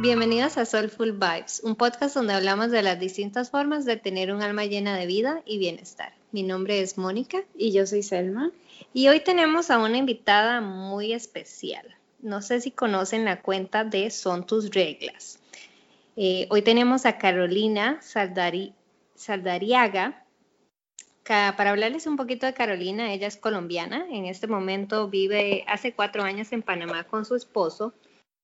Bienvenidos a Soulful Vibes, un podcast donde hablamos de las distintas formas de tener un alma llena de vida y bienestar. Mi nombre es Mónica. Y yo soy Selma. Y hoy tenemos a una invitada muy especial. No sé si conocen la cuenta de Son tus reglas. Eh, hoy tenemos a Carolina Saldariaga. Para hablarles un poquito de Carolina, ella es colombiana. En este momento vive hace cuatro años en Panamá con su esposo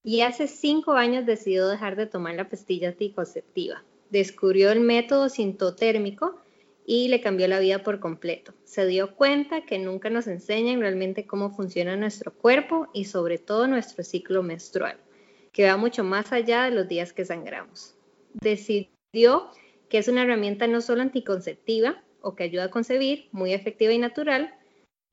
y hace cinco años decidió dejar de tomar la pastilla anticonceptiva. Descubrió el método sintotérmico y le cambió la vida por completo. Se dio cuenta que nunca nos enseñan realmente cómo funciona nuestro cuerpo y sobre todo nuestro ciclo menstrual, que va mucho más allá de los días que sangramos. Decidió que es una herramienta no solo anticonceptiva o que ayuda a concebir, muy efectiva y natural,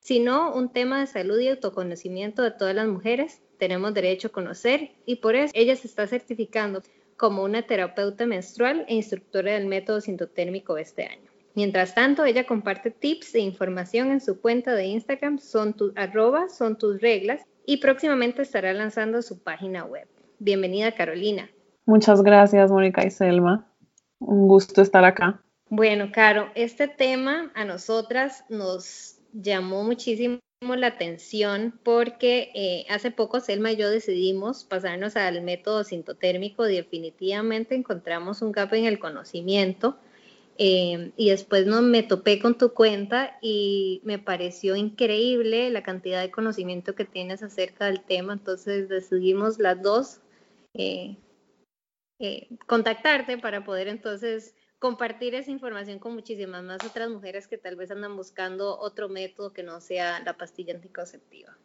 sino un tema de salud y autoconocimiento de todas las mujeres tenemos derecho a conocer y por eso ella se está certificando como una terapeuta menstrual e instructora del método sintotérmico este año. Mientras tanto, ella comparte tips e información en su cuenta de Instagram, son tu, arroba, son tus reglas, y próximamente estará lanzando su página web. Bienvenida, Carolina. Muchas gracias, Mónica y Selma. Un gusto estar acá. Bueno, Caro, este tema a nosotras nos llamó muchísimo la atención porque eh, hace poco Selma y yo decidimos pasarnos al método sintotérmico. Definitivamente encontramos un gap en el conocimiento. Eh, y después no, me topé con tu cuenta y me pareció increíble la cantidad de conocimiento que tienes acerca del tema. Entonces decidimos las dos eh, contactarte para poder entonces compartir esa información con muchísimas más otras mujeres que tal vez andan buscando otro método que no sea la pastilla anticonceptiva.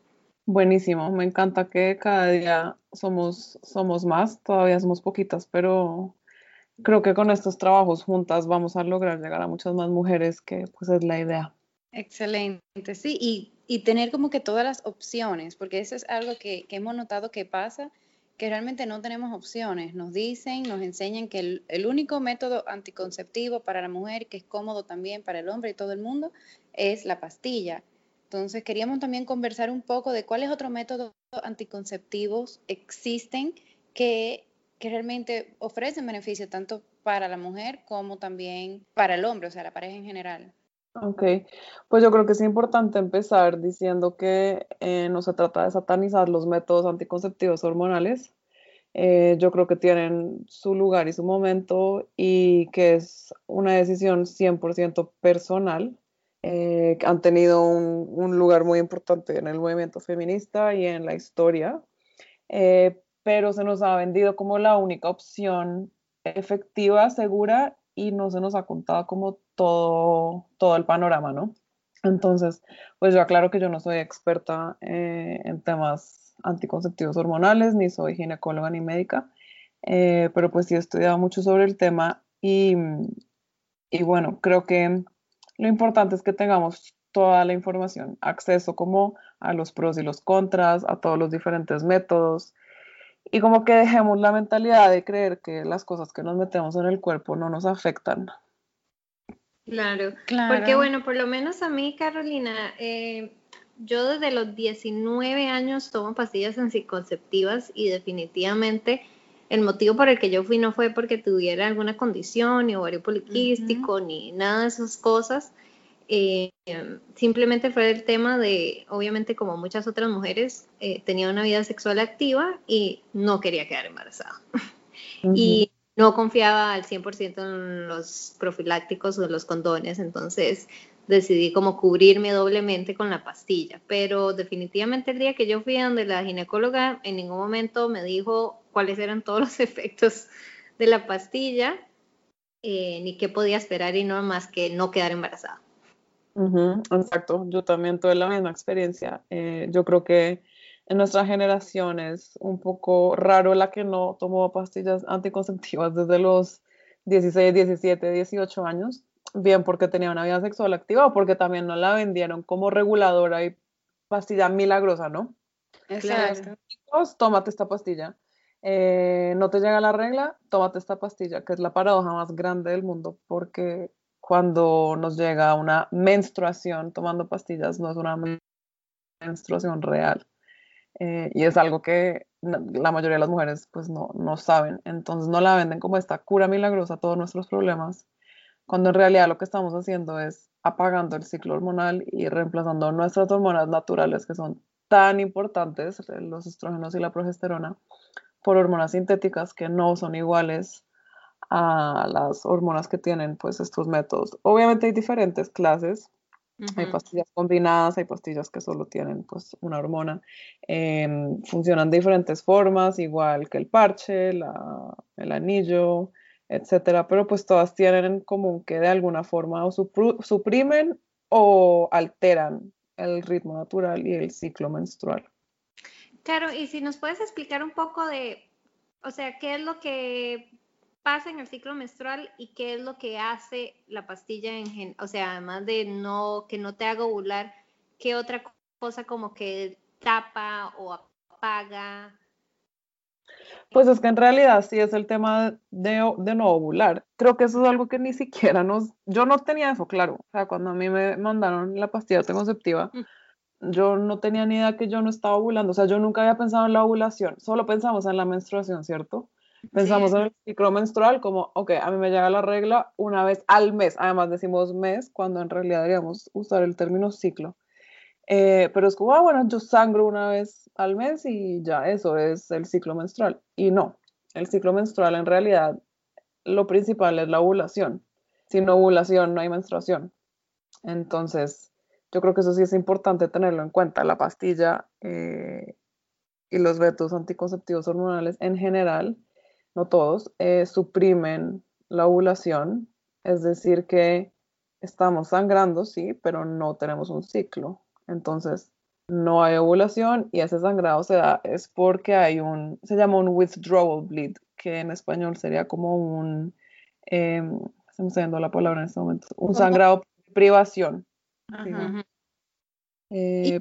Buenísimo, me encanta que cada día somos, somos más, todavía somos poquitas, pero creo que con estos trabajos juntas vamos a lograr llegar a muchas más mujeres, que pues es la idea. Excelente, sí, y, y tener como que todas las opciones, porque eso es algo que, que hemos notado que pasa que realmente no tenemos opciones. Nos dicen, nos enseñan que el, único método anticonceptivo para la mujer, que es cómodo también para el hombre y todo el mundo, es la pastilla. Entonces, queríamos también conversar un poco de cuáles otros métodos anticonceptivos existen que, que realmente ofrecen beneficio tanto para la mujer como también para el hombre, o sea, la pareja en general. Ok, pues yo creo que es importante empezar diciendo que eh, no se trata de satanizar los métodos anticonceptivos hormonales. Eh, yo creo que tienen su lugar y su momento y que es una decisión 100% personal. Eh, han tenido un, un, lugar muy importante en el movimiento feminista y en la historia, pero se nos ha vendido como la única opción efectiva, segura y no se nos ha contado como todo, todo el panorama, ¿no? Entonces, pues yo aclaro que yo no soy experta eh, en temas anticonceptivos hormonales, ni soy ginecóloga ni médica, eh, pero pues sí he estudiado mucho sobre el tema y, y bueno, creo que lo importante es que tengamos toda la información, acceso como a los pros y los contras, a todos los diferentes métodos, y como que dejemos la mentalidad de creer que las cosas que nos metemos en el cuerpo no nos afectan. Claro, claro. porque bueno, por lo menos a mí, Carolina, eh, yo desde los 19 años tomo pastillas anticonceptivas y definitivamente el motivo por el que yo fui no fue porque tuviera alguna condición, ni ovario poliquístico, ni nada de esas cosas. Eh, simplemente fue el tema de, obviamente como muchas otras mujeres, eh, tenía una vida sexual activa y no quería quedar embarazada. Y no confiaba al 100% en los profilácticos o los condones, entonces decidí como cubrirme doblemente con la pastilla. Pero definitivamente el día que yo fui donde la ginecóloga, en ningún momento me dijo cuáles eran todos los efectos de la pastilla, eh, ni qué podía esperar y no más que no quedar embarazada exacto, yo también tuve la misma experiencia. Eh, yo creo que en nuestra generación es un poco raro la que no tomó pastillas anticonceptivas desde los 16, 17, 18 años, bien porque tenía una vida sexual activa o porque también no la vendieron como reguladora y pastilla milagrosa, ¿no? Exacto. tómate esta pastilla. Eh, no te llega la regla, tómate esta pastilla, que es la paradoja más grande del mundo, porque cuando nos llega una menstruación tomando pastillas, no es una menstruación real. Eh, y es algo que la mayoría de las mujeres pues no, no saben. Entonces no la venden como esta cura milagrosa a todos nuestros problemas, cuando en realidad lo que estamos haciendo es apagando el ciclo hormonal y reemplazando nuestras hormonas naturales que son tan importantes, los estrógenos y la progesterona, por hormonas sintéticas que no son iguales a las hormonas que tienen pues estos métodos. Obviamente hay diferentes clases, hay pastillas combinadas, hay pastillas que solo tienen pues una hormona, em, funcionan de diferentes formas, igual que el parche, el anillo, etcétera, pero pues todas tienen en común que de alguna forma o suprimen o alteran el ritmo natural y el ciclo menstrual. Claro, y si nos puedes explicar un poco de, o sea, qué es lo que pasa en el ciclo menstrual y qué es lo que hace la pastilla en o sea, además de no que no te haga ovular, qué otra cosa como que tapa o apaga. Pues es que en realidad sí es el tema de, de, no ovular. Creo que eso es algo que ni siquiera nos... Yo no tenía eso claro. O sea, cuando a mí me mandaron la pastilla anticonceptiva, mm. yo no tenía ni idea que yo no estaba ovulando. O sea, yo nunca había pensado en la ovulación. Solo pensamos en la menstruación, ¿cierto? Pensamos en el ciclo menstrual como, ok, a mí me llega la regla una vez al mes. Además decimos mes cuando en realidad deberíamos usar el término ciclo. Eh, pero es como, ah, bueno, yo sangro una vez al mes y ya, eso es el ciclo menstrual. Y no, el ciclo menstrual en realidad lo principal es la ovulación. Sin ovulación no hay menstruación. Entonces, yo creo que eso sí es importante tenerlo en cuenta. La pastilla eh, y los métodos anticonceptivos hormonales en general no todos, eh, suprimen la ovulación, es decir, que estamos sangrando, sí, pero no tenemos un ciclo. Entonces, no hay ovulación y ese sangrado se da es porque hay un, se llama un withdrawal bleed, que en español sería como un, eh, estamos viendo la palabra en este momento, un sangrado privación. Eh,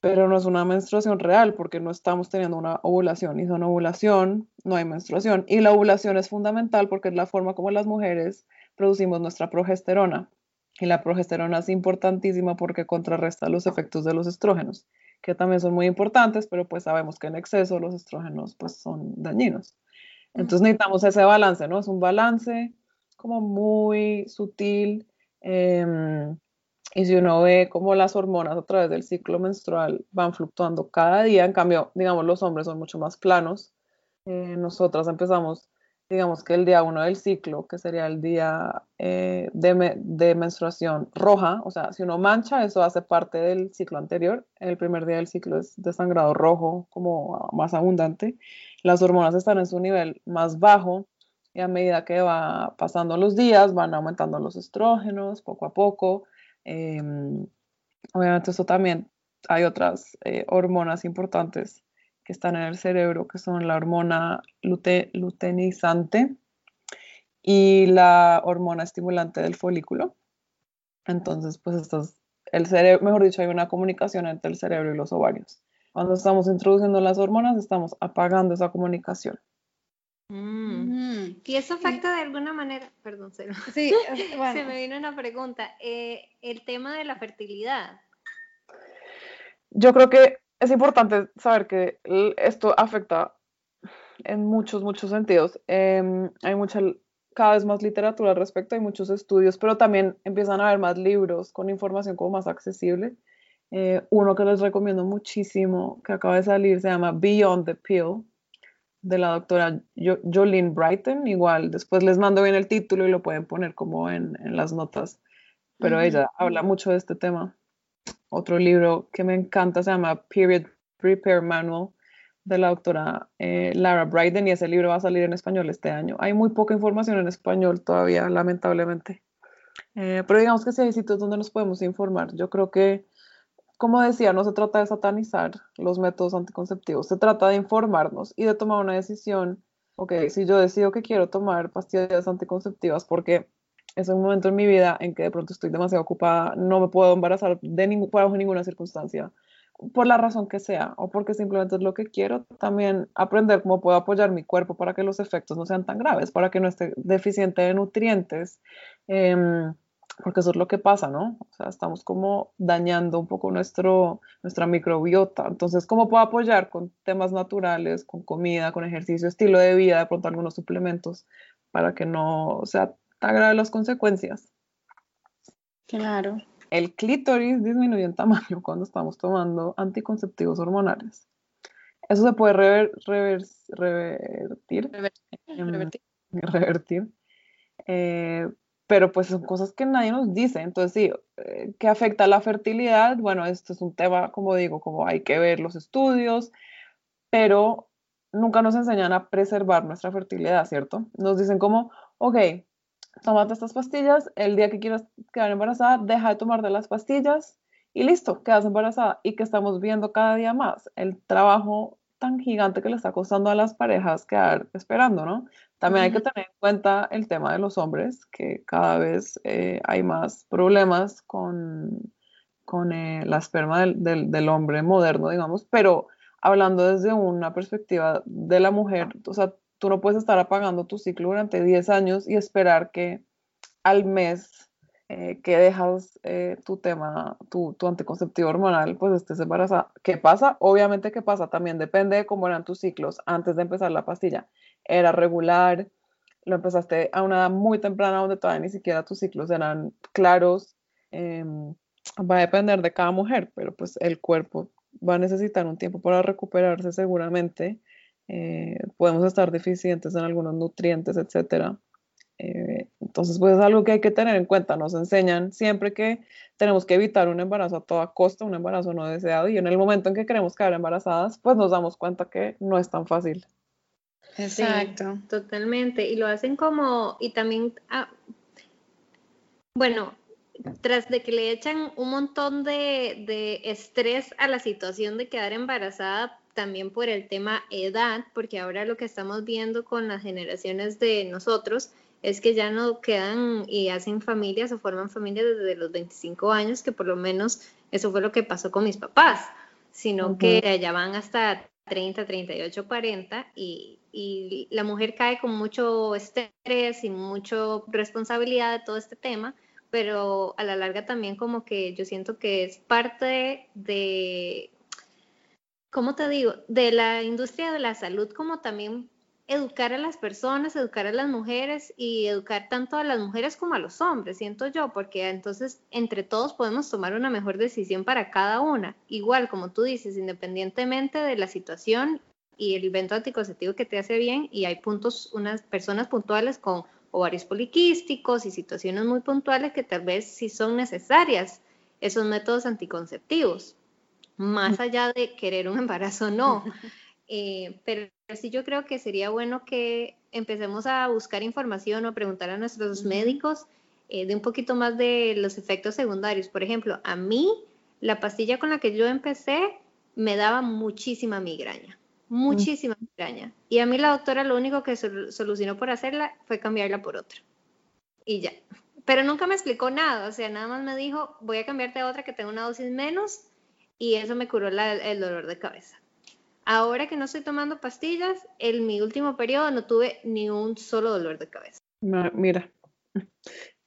pero no es una menstruación real porque no estamos teniendo una ovulación y son ovulación, no hay menstruación. Y la ovulación es fundamental porque es la forma como las mujeres producimos nuestra progesterona. Y la progesterona es importantísima porque contrarresta los efectos de los estrógenos, que también son muy importantes, pero pues sabemos que en exceso los estrógenos pues son dañinos. Entonces necesitamos ese balance, ¿no? Es un balance como muy sutil. Eh, y si uno ve cómo las hormonas a través del ciclo menstrual van fluctuando cada día, en cambio, digamos, los hombres son mucho más planos. Eh, nosotras empezamos, digamos que el día uno del ciclo, que sería el día eh, de, menstruación roja, o sea, si uno mancha, eso hace parte del ciclo anterior. El primer día del ciclo es de sangrado rojo, como más abundante. Las hormonas están en su nivel más bajo y a medida que va pasando los días, van aumentando los estrógenos poco a poco Em, obviamente eso también hay otras eh, hormonas importantes que están en el cerebro, que son la hormona luteinizante y la hormona estimulante del folículo. Entonces, pues esto el cerebro, mejor dicho, hay una comunicación entre el cerebro y los ovarios. Cuando estamos introduciendo las hormonas, estamos apagando esa comunicación. Mm. Y eso afecta de alguna manera, perdón, se, sí, se me vino una pregunta, eh, el tema de la fertilidad. Yo creo que es importante saber que esto afecta en muchos, muchos sentidos. Em, hay mucha, cada vez más literatura al respecto, hay muchos estudios, pero también empiezan a haber más libros con información como más accesible. Eh, uno que les recomiendo muchísimo, que acaba de salir, se llama Beyond the Pill, de la doctora Jolene Brighton, igual después les mando bien el título y lo pueden poner como en, las notas, pero ella habla mucho de este tema. Otro libro que me encanta se llama Period Prepare Manual de la doctora eh, Lara Brighton y ese libro va a salir en español este año. Hay muy poca información en español todavía, lamentablemente. Eh, pero digamos que sí hay sitios donde nos podemos informar. Yo creo que como decía, no se trata de satanizar los métodos anticonceptivos, se trata de informarnos y de tomar una decisión. Ok, si yo decido que quiero tomar pastillas anticonceptivas porque es un momento en mi vida en que de pronto estoy demasiado ocupada, no me puedo embarazar de bajo ninguna circunstancia, por la razón que sea, o porque simplemente es lo que quiero, también aprender cómo puedo apoyar mi cuerpo para que los efectos no sean tan graves, para que no esté deficiente de nutrientes. Em, porque eso es lo que pasa, ¿no? O sea, estamos como dañando un poco nuestro, nuestra microbiota. Entonces, ¿cómo puedo apoyar con temas naturales, con comida, con ejercicio, estilo de vida, de pronto algunos suplementos, para que no sea tan grave las consecuencias? Claro. El clítoris disminuye en tamaño cuando estamos tomando anticonceptivos hormonales. Eso se puede revertir. Revertir. revertir. Eh, pero pues son cosas que nadie nos dice. Entonces, sí, eh, ¿qué afecta la fertilidad? Bueno, esto es un tema, como digo, como hay que ver los estudios, pero nunca nos enseñan a preservar nuestra fertilidad, ¿cierto? Nos dicen como, ok, tómate estas pastillas, el día que quieras quedar embarazada, deja de tomarte las pastillas y listo, quedas embarazada. Y que estamos viendo cada día más el trabajo tan gigante que le está costando a las parejas quedar esperando, ¿no? También hay que tener en cuenta el tema de los hombres, que cada vez eh, hay más problemas con, con eh, la esperma del, del, hombre moderno, digamos, pero hablando desde una perspectiva de la mujer, o sea, tú no puedes estar apagando tu ciclo durante 10 años y esperar que al mes eh, que dejas tu tema, tu, tu, anticonceptivo hormonal, pues estés embarazada. ¿Qué pasa? Obviamente que pasa, también depende de cómo eran tus ciclos antes de empezar la pastilla era regular, lo empezaste a una edad muy temprana donde todavía ni siquiera tus ciclos eran claros. Em, va a depender de cada mujer, pero pues el cuerpo va a necesitar un tiempo para recuperarse seguramente. Eh, podemos estar deficientes en algunos nutrientes, etcétera. Eh, entonces, pues es algo que hay que tener en cuenta. Nos enseñan siempre que tenemos que evitar un embarazo a toda costa, un embarazo no deseado, y en el momento en que queremos quedar embarazadas, pues nos damos cuenta que no es tan fácil. Exacto. totalmente. Y lo hacen como, y también, ah, bueno, tras de que le echan un montón de, de, estrés a la situación de quedar embarazada, también por el tema edad, porque ahora lo que estamos viendo con las generaciones de nosotros es que ya no quedan y hacen familias o forman familias desde los 25 años, que por lo menos eso fue lo que pasó con mis papás, sino que ya van hasta 30, 38, 40 y, y la mujer cae con mucho estrés y mucha responsabilidad de todo este tema, pero a la larga también como que yo siento que es parte de, ¿cómo te digo?, de la industria de la salud como también educar a las personas, educar a las mujeres y educar tanto a las mujeres como a los hombres, siento yo, porque entonces entre todos podemos tomar una mejor decisión para cada una. Igual, como tú dices, independientemente de la situación y el invento anticonceptivo que te hace bien y hay puntos, unas personas puntuales con ovarios poliquísticos y situaciones muy puntuales que tal vez sí son necesarias esos métodos anticonceptivos, más allá de querer un embarazo no. Eh, pero sí yo creo que sería bueno que empecemos a buscar información o preguntar a nuestros médicos eh, de un poquito más de los efectos secundarios. Por ejemplo, a mí la pastilla con la que yo empecé me daba muchísima migraña muchísima extraña. Y a mí la doctora lo único que solucionó por hacerla fue cambiarla por otra. Y ya. Pero nunca me explicó nada, o sea, nada más me dijo, voy a cambiarte a otra que tenga una dosis menos y eso me curó el dolor de cabeza. Ahora que no estoy tomando pastillas, en mi último periodo no tuve ni un solo dolor de cabeza. Mira,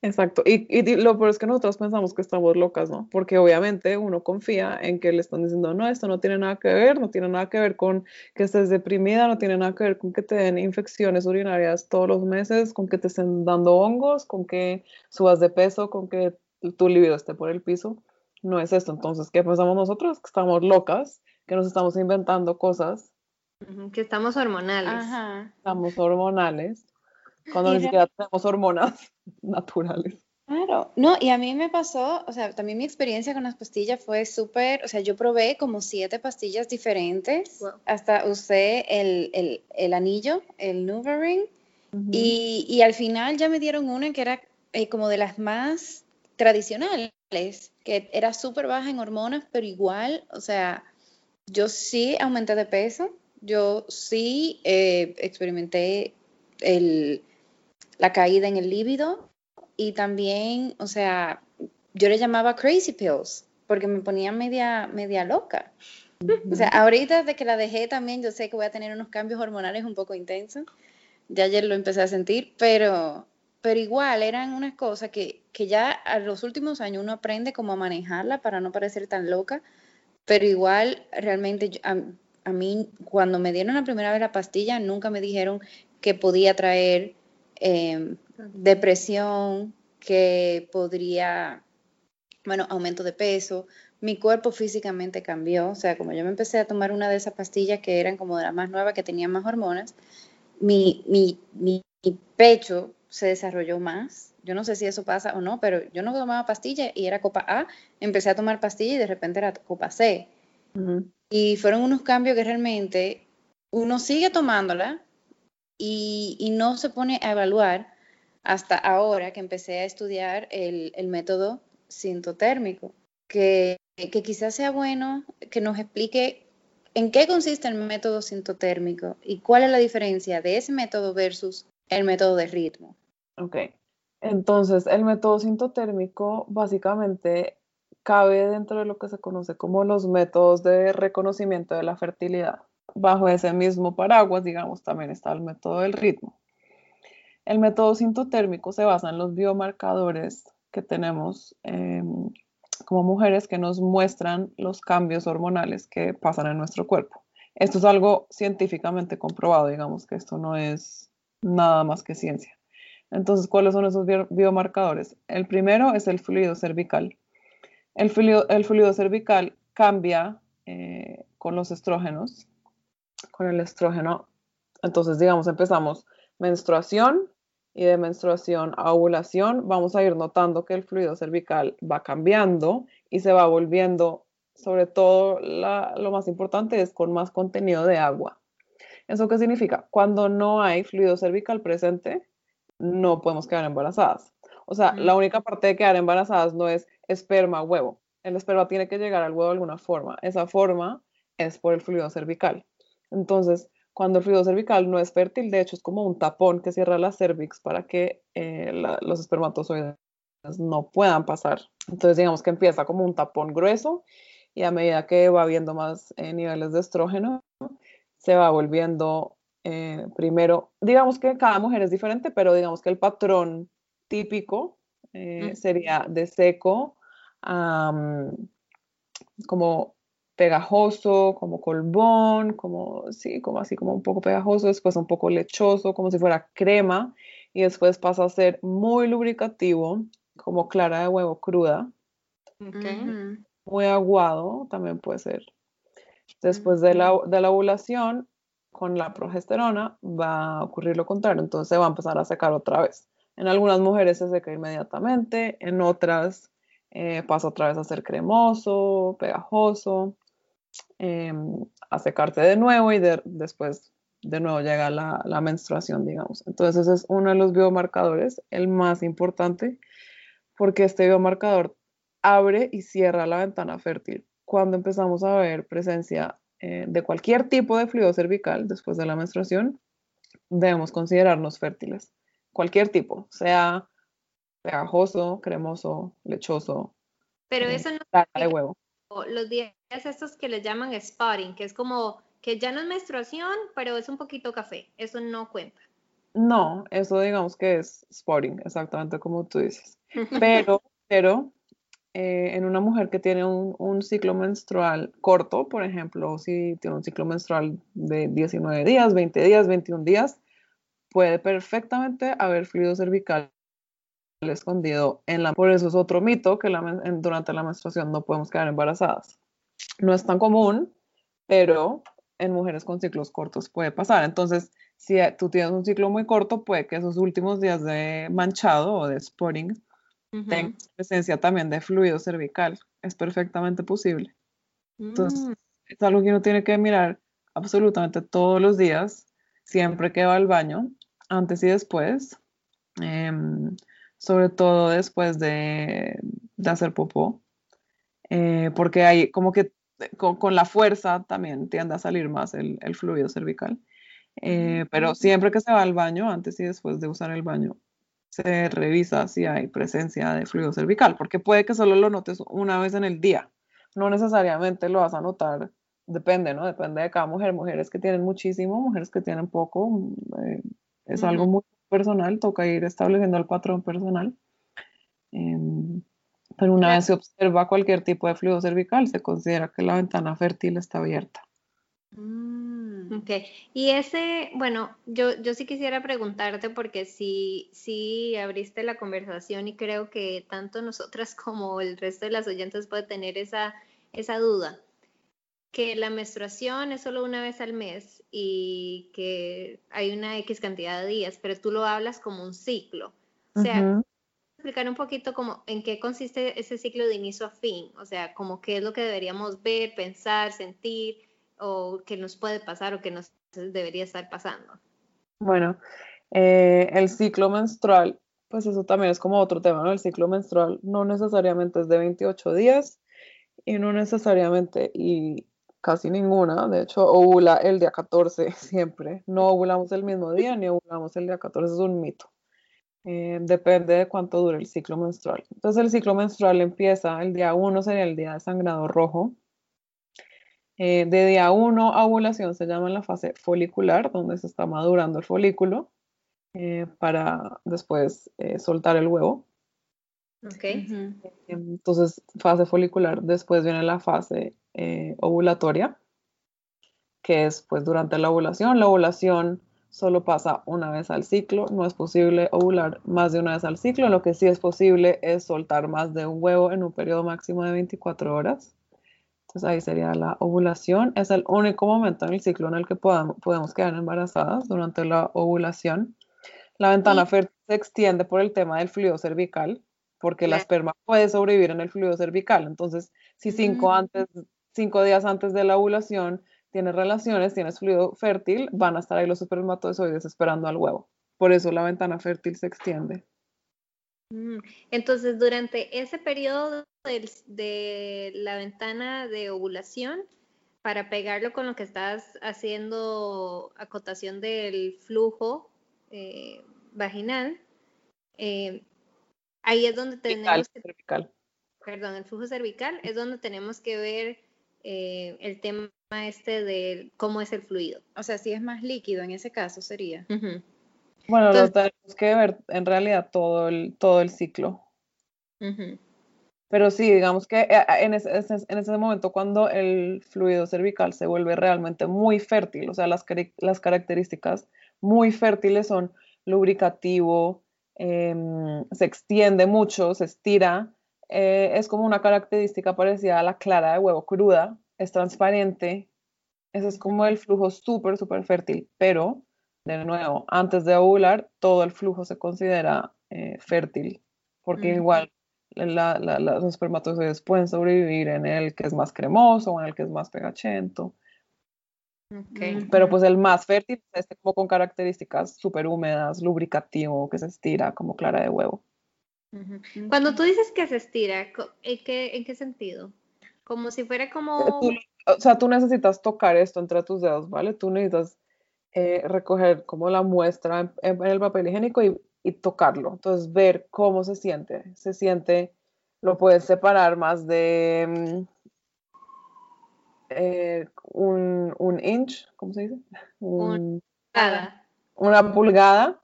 Exacto, y, y, lo peor es que nosotros pensamos que estamos locas, ¿no? Porque obviamente uno confía en que le están diciendo, no, esto no tiene nada que ver, no tiene nada que ver con que estés deprimida, no tiene nada que ver con que te den infecciones urinarias todos los meses, con que te estén dando hongos, con que subas de peso, con que tu libido esté por el piso. No es esto. Entonces, ¿qué pensamos nosotros? Que estamos locas, que nos estamos inventando cosas. Que estamos hormonales. Ajá. Estamos hormonales cuando ni siquiera tenemos hormonas naturales. Claro, no, y a mí me pasó, o sea, también mi experiencia con las pastillas fue súper, o sea, yo probé como siete pastillas diferentes, hasta usé el, el, anillo, el NuvaRing, y, y, al final ya me dieron una que era eh, como de las más tradicionales, que era súper baja en hormonas, pero igual, o sea, yo sí aumenté de peso, yo sí eh, experimenté el, la caída en el líbido y también, o sea, yo le llamaba crazy pills porque me ponía media, media loca. O sea, ahorita desde que la dejé también, yo sé que voy a tener unos cambios hormonales un poco intensos. Ya ayer lo empecé a sentir, pero, pero igual eran unas cosas que, que ya a los últimos años uno aprende cómo a manejarla para no parecer tan loca, pero igual realmente a, a, mí cuando me dieron la primera vez la pastilla nunca me dijeron que podía traer eh, depresión, que podría, bueno, aumento de peso. Mi cuerpo físicamente cambió, o sea, como yo me empecé a tomar una de esas pastillas que eran como de las más nuevas, que tenían más hormonas, mi, mi, mi pecho se desarrolló más. Yo no sé si eso pasa o no, pero yo no tomaba pastilla y era copa A, empecé a tomar pastilla y de repente era copa C. Y fueron unos cambios que realmente uno sigue tomándola y, y, no se pone a evaluar hasta ahora que empecé a estudiar el, el método sintotérmico, que, que quizás sea bueno que nos explique en qué consiste el método sintotérmico y cuál es la diferencia de ese método versus el método de ritmo. Ok, entonces el método sintotérmico básicamente cabe dentro de lo que se conoce como los métodos de reconocimiento de la fertilidad. Bajo ese mismo paraguas, digamos, también está el método del ritmo. El método sintotérmico se basa en los biomarcadores que tenemos em, como mujeres que nos muestran los cambios hormonales que pasan en nuestro cuerpo. Esto es algo científicamente comprobado, digamos que esto no es nada más que ciencia. Entonces, ¿cuáles son esos biomarcadores? El primero es el fluido cervical. El fluido, cervical cambia eh, con los estrógenos, con el estrógeno. Entonces, digamos, empezamos menstruación y de menstruación a ovulación, vamos a ir notando que el fluido cervical va cambiando y se va volviendo, sobre todo lo más importante es con más contenido de agua. ¿Eso qué significa? Cuando no hay fluido cervical presente, no podemos quedar embarazadas. O sea, la única parte de quedar embarazadas no es esperma, huevo. El esperma tiene que llegar al huevo de alguna forma. Esa forma es por el fluido cervical. Entonces, cuando el fluido cervical no es fértil, de hecho es como un tapón que cierra la cervix para que eh, los espermatozoides no puedan pasar. Entonces, digamos que empieza como un tapón grueso y a medida que va habiendo más eh, niveles de estrógeno, se va volviendo eh, primero, digamos que cada mujer es diferente, pero digamos que el patrón típico eh, sería de seco, como pegajoso, como colbón, como, sí, como así como un poco pegajoso, después un poco lechoso, como si fuera crema, y después pasa a ser muy lubricativo, como clara de huevo cruda. Muy aguado también puede ser. Después de la, de la ovulación, con la progesterona va a ocurrir lo contrario, entonces va a empezar a secar otra vez. En algunas mujeres se seca inmediatamente, en otras eh, pasa otra vez a ser cremoso, pegajoso, em, a secarse de nuevo y después de nuevo llega la, la, menstruación, digamos. Entonces es uno de los biomarcadores, el más importante, porque este biomarcador abre y cierra la ventana fértil. Cuando empezamos a ver presencia eh, de cualquier tipo de fluido cervical después de la menstruación, debemos considerarnos fértiles. Cualquier tipo, sea pegajoso, cremoso, lechoso. Pero eh, eso no de huevo. Los días estos que le llaman spotting, que es como que ya no es menstruación, pero es un poquito café. Eso no cuenta. No, eso digamos que es spotting, exactamente como tú dices. Pero, pero eh, en una mujer que tiene un, ciclo menstrual corto, por ejemplo, si tiene un ciclo menstrual de 19 días, 20 días, 21 días, puede perfectamente haber fluido cervical escondido en la... Por eso es otro mito que durante la menstruación no podemos quedar embarazadas. No es tan común, pero en mujeres con ciclos cortos puede pasar. Entonces, si tú tienes un ciclo muy corto, puede que esos últimos días de manchado o de spotting tenga presencia también de fluido cervical. Es perfectamente posible. Entonces, mm. es algo que uno tiene que mirar absolutamente todos los días, siempre que va al baño, antes y después, em, sobre todo después de, hacer popó, eh, porque hay como que con, la fuerza también tiende a salir más el, fluido cervical. Eh, pero siempre que se va al baño, antes y después de usar el baño, se revisa si hay presencia de fluido cervical, porque puede que solo lo notes una vez en el día. No necesariamente lo vas a notar, depende, ¿no? Depende de cada mujer. Mujeres que tienen muchísimo, mujeres que tienen poco, eh, es algo muy personal, toca ir estableciendo el patrón personal. Em, pero una vez se observa cualquier tipo de fluido cervical, se considera que la ventana fértil está abierta. Mm, ok, y ese, bueno, yo, yo sí quisiera preguntarte porque sí, sí abriste la conversación y creo que tanto nosotras como el resto de las oyentes puede tener esa, esa duda, que la menstruación es solo una vez al mes y que hay una X cantidad de días, pero tú lo hablas como un ciclo. O sea, explicar un poquito como en qué consiste ese ciclo de inicio a fin? O sea, como qué es lo que deberíamos ver, pensar, sentir o qué nos puede pasar o qué nos debería estar pasando. Bueno, eh, el ciclo menstrual, pues eso también es como otro tema, ¿no? El ciclo menstrual no necesariamente es de 28 días y no necesariamente y casi ninguna, de hecho ovula el día 14 siempre, no ovulamos el mismo día ni ovulamos el día 14, es un mito. Eh, depende de cuánto dure el ciclo menstrual. Entonces el ciclo menstrual empieza, el día 1 sería el día de sangrado rojo. Eh, de día 1 a ovulación se llama la fase folicular, donde se está madurando el folículo eh, para después soltar el huevo. Okay. Entonces, fase folicular, después viene la fase ovulatoria, que es pues durante la ovulación. La ovulación solo pasa una vez al ciclo, no es posible ovular más de una vez al ciclo, lo que sí es posible es soltar más de un huevo en un periodo máximo de 24 horas. Entonces ahí sería la ovulación, es el único momento en el ciclo en el que podamos, podemos quedar embarazadas durante la ovulación. La ventana fértil se extiende por el tema del fluido cervical, porque la esperma puede sobrevivir en el fluido cervical. Entonces, si cinco, mm. antes, cinco días antes de la ovulación tienes relaciones, tienes fluido fértil, van a estar ahí los espermatozoides esperando al huevo. Por eso la ventana fértil se extiende. Mm, entonces, durante ese periodo de, la ventana de ovulación, para pegarlo con lo que estás haciendo acotación del flujo eh, vaginal, eh, ahí es donde tenemos cervical. Perdón, el flujo cervical es donde tenemos que ver eh, el tema este de cómo es el fluido. O sea, si es más líquido en ese caso sería. Bueno, lo tenemos que ver en realidad todo el, todo el ciclo. Pero sí, digamos que eh, en ese, en ese, momento cuando el fluido cervical se vuelve realmente muy fértil, o sea, las, las características muy fértiles son lubricativo, em, se extiende mucho, se estira, eh, es como una característica parecida a la clara de huevo cruda, es transparente, ese es como el flujo súper, súper fértil, pero de nuevo, antes de ovular, todo el flujo se considera eh, fértil, porque igual los espermatozoides pueden sobrevivir en el que es más cremoso o en el que es más pegachento. Pero pues el más fértil es este como con características súper húmedas, lubricativo, que se estira como clara de huevo. Cuando tú dices que se estira, ¿en qué, en qué sentido? Como si fuera como... o sea, tú necesitas tocar esto entre tus dedos, ¿vale? Tú necesitas eh, recoger como la muestra en, el papel higiénico y, tocarlo. Entonces, ver cómo se siente. Se siente, lo puedes separar más de mm, eh, un, un, inch, ¿cómo se dice? una pulgada. Una pulgada.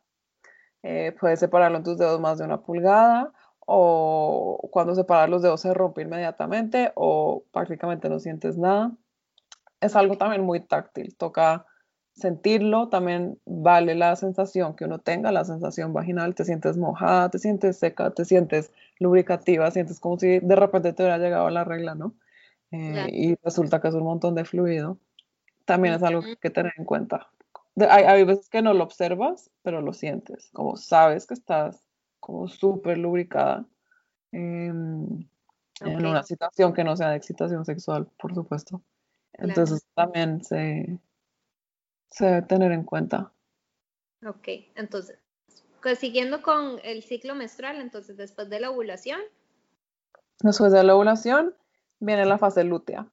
Eh, puedes separarlo en tus dedos más de una pulgada o cuando separas los dedos se rompe inmediatamente o prácticamente no sientes nada. Es algo también muy táctil, toca sentirlo, también vale la sensación que uno tenga, la sensación vaginal, te sientes mojada, te sientes seca, te sientes lubricativa, sientes como si de repente te hubiera llegado la regla, ¿no? Eh, y resulta que es un montón de fluido. También es algo que hay que tener en cuenta. hay, hay veces que no lo observas, pero lo sientes, como sabes que estás como súper lubricada en una situación que no sea de excitación sexual, por supuesto. Entonces también se, se debe tener en cuenta. Ok, entonces, pues siguiendo con el ciclo menstrual, entonces después de la ovulación. Después de la ovulación viene la fase lútea.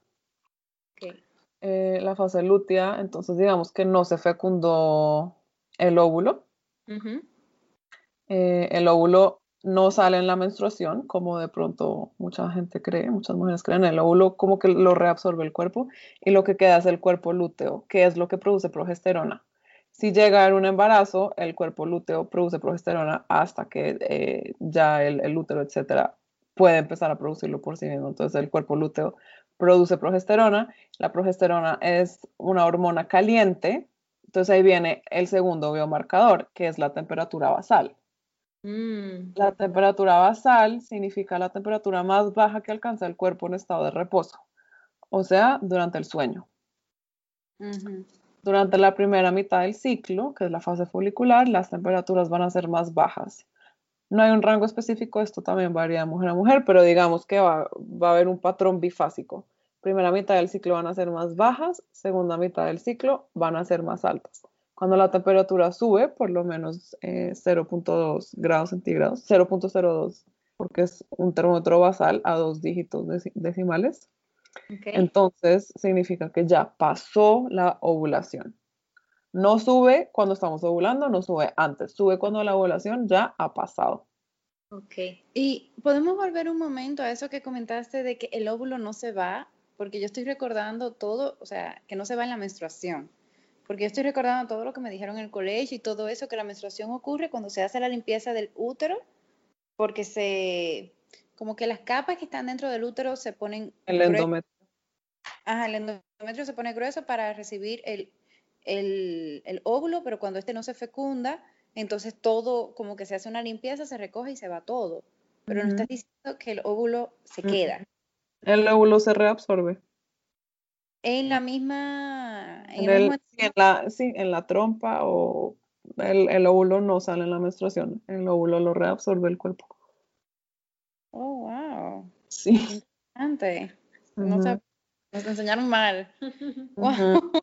Okay. Eh, la fase lútea, entonces digamos que no se fecundó el óvulo. Eh, el óvulo no sale en la menstruación, como de pronto mucha gente cree, muchas mujeres creen, el óvulo como que lo reabsorbe el cuerpo y lo que queda es el cuerpo lúteo, que es lo que produce progesterona, Si llega haber un embarazo, el cuerpo lúteo produce progesterona hasta que eh, ya el, el útero, etcétera, puede empezar a producirlo por sí mismo. Entonces el cuerpo lúteo produce progesterona. La progesterona es una hormona caliente. Entonces ahí viene el segundo biomarcador, que es la temperatura basal. Mm. La temperatura basal significa la temperatura más baja que alcanza el cuerpo en estado de reposo, o sea, durante el sueño. Durante la primera mitad del ciclo, que es la fase folicular, las temperaturas van a ser más bajas. No hay un rango específico, esto también varía de mujer a mujer, pero digamos que va, a haber un patrón bifásico. Primera mitad del ciclo van a ser más bajas, segunda mitad del ciclo van a ser más altas. Cuando la temperatura sube, por lo menos 0.2 eh, grados centígrados, 0.02, porque es un termómetro basal a dos dígitos decimales, entonces significa que ya pasó la ovulación. No sube cuando estamos ovulando, no sube antes, sube cuando la ovulación ya ha pasado. Ok. Y podemos volver un momento a eso que comentaste de que el óvulo no se va, porque yo estoy recordando todo, o sea, que no se va en la menstruación. Porque yo estoy recordando todo lo que me dijeron en el colegio y todo eso, que la menstruación ocurre cuando se hace la limpieza del útero, porque se, como que las capas que están dentro del útero se ponen... El endometrio. Ajá, el endometrio se pone grueso para recibir el, el, óvulo, pero cuando este no se fecunda, entonces todo, como que se hace una limpieza, se recoge y se va todo. Pero no estás diciendo que el óvulo se queda. El óvulo se reabsorbe. En la misma... En, la, sí, en la trompa o el, óvulo no sale en la menstruación. El óvulo lo reabsorbe el cuerpo. Oh, wow. Sí. Interesante. Nos enseñaron mal.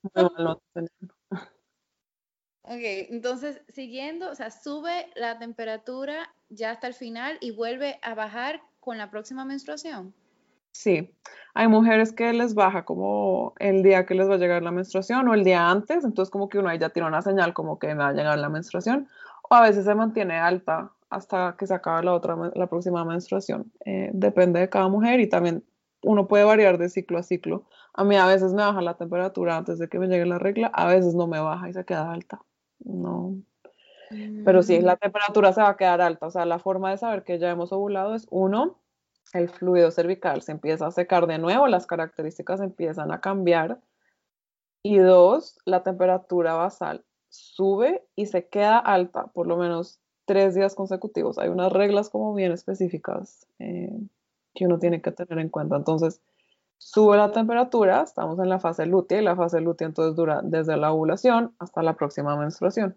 ok, entonces siguiendo, o sea, sube la temperatura ya hasta el final y vuelve a bajar con la próxima menstruación. Sí, hay mujeres que les baja como el día que les va a llegar la menstruación o el día antes, entonces como que uno ahí ya tiene una señal como que me va a llegar la menstruación, o a veces se mantiene alta hasta que se acabe la otra, la próxima menstruación. Eh, depende de cada mujer y también uno puede variar de ciclo a ciclo. A mí a veces me baja la temperatura antes de que me llegue la regla, a veces no me baja y se queda alta. No. Pero sí, la mm. temperatura se va a quedar alta. O sea, la forma de saber que ya hemos ovulado es uno, el fluido cervical se empieza a secar de nuevo, las características empiezan a cambiar. Y dos, la temperatura basal sube y se queda alta por lo menos tres días consecutivos. Hay unas reglas como bien específicas. Eh, que uno tiene que tener en cuenta. Entonces, sube la temperatura, estamos en la fase lútea y la fase lútea entonces dura desde la ovulación hasta la próxima menstruación.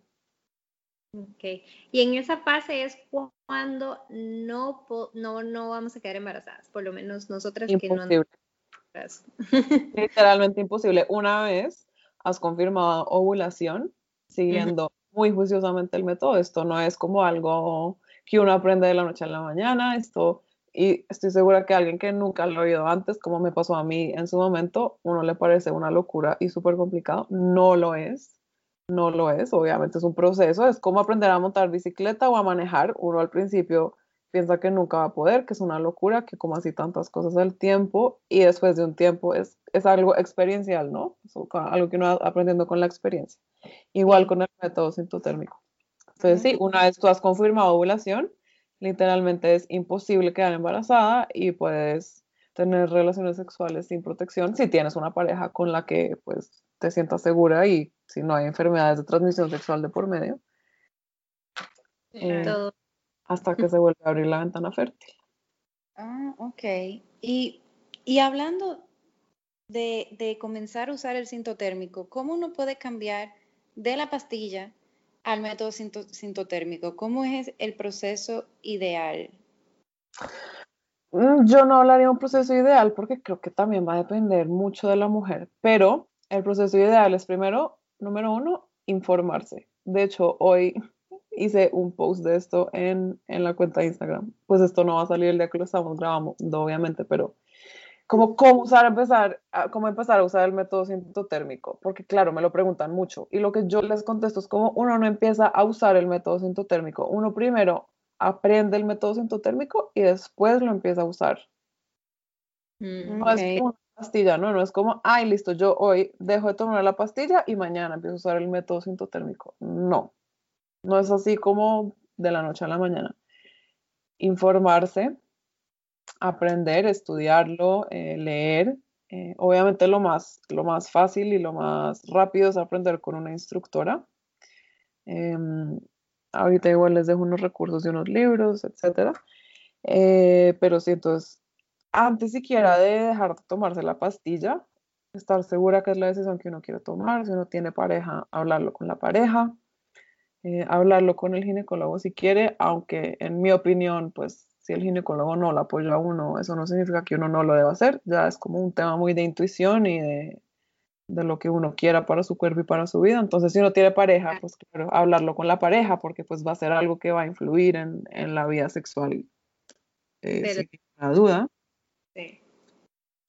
Ok, y en esa fase es cuando no, no, no vamos a quedar embarazadas, por lo menos nosotras que no... Literalmente imposible. Una vez has confirmado ovulación, siguiendo muy juiciosamente el método, esto no es como algo que uno aprende de la noche a la mañana, esto y estoy segura que a alguien que nunca lo ha oído antes, como me pasó a mí en su momento, uno le parece una locura y súper complicado. No lo es, no lo es, obviamente es un proceso, es como aprender a montar bicicleta o a manejar. Uno al principio piensa que nunca va a poder, que es una locura, que como así tantas cosas al tiempo y después de un tiempo es, es algo experiencial, ¿no? Es algo que uno va aprendiendo con la experiencia. Igual con el método sintotérmico. Entonces, sí, una vez tú has confirmado ovulación, literalmente es imposible quedar embarazada y puedes tener relaciones sexuales sin protección si tienes una pareja con la que pues te sientas segura y si no hay enfermedades de transmisión sexual de por medio. Eh, hasta que se vuelve a abrir la ventana fértil. Ah, ok. Y, y hablando de, de, comenzar a usar el cinto térmico, ¿cómo uno puede cambiar de la pastilla al método sintotérmico? ¿Cómo es el proceso ideal? Mm, yo no hablaría de un proceso ideal porque creo que también va a depender mucho de la mujer, pero el proceso ideal es primero, número uno, informarse. De hecho, hoy hice un post de esto en, en la cuenta de Instagram. Pues esto no va a salir el día que lo estamos grabando, obviamente, pero como cómo usar, empezar, a, cómo empezar a usar el método sintotérmico, porque claro, me lo preguntan mucho y lo que yo les contesto es cómo uno no empieza a usar el método sintotérmico. Uno primero aprende el método sintotérmico y después lo empieza a usar. Mm, no es que uno pastilla, ¿no? No es como, ay, listo, yo hoy dejo de tomar la pastilla y mañana empiezo a usar el método sintotérmico. No, no es así como de la noche a la mañana. Informarse, aprender, estudiarlo, eh, leer. Eh, obviamente lo más, lo más fácil y lo más rápido es aprender con una instructora. Em, ahorita igual les dejo unos recursos y unos libros, etcétera. Eh, pero sí, entonces, antes siquiera de dejar de tomarse la pastilla, estar segura que es la decisión que uno quiere tomar, si uno tiene pareja, hablarlo con la pareja, hablarlo con el ginecólogo si quiere, aunque en mi opinión, pues si el ginecólogo no lo apoya a uno, eso no significa que uno no lo deba hacer, ya es como un tema muy de intuición y de, lo que uno quiera para su cuerpo y para su vida. Entonces, si uno tiene pareja, pues claro, hablarlo con la pareja, porque pues va a ser algo que va a influir en, la vida sexual, eh, sin ninguna duda.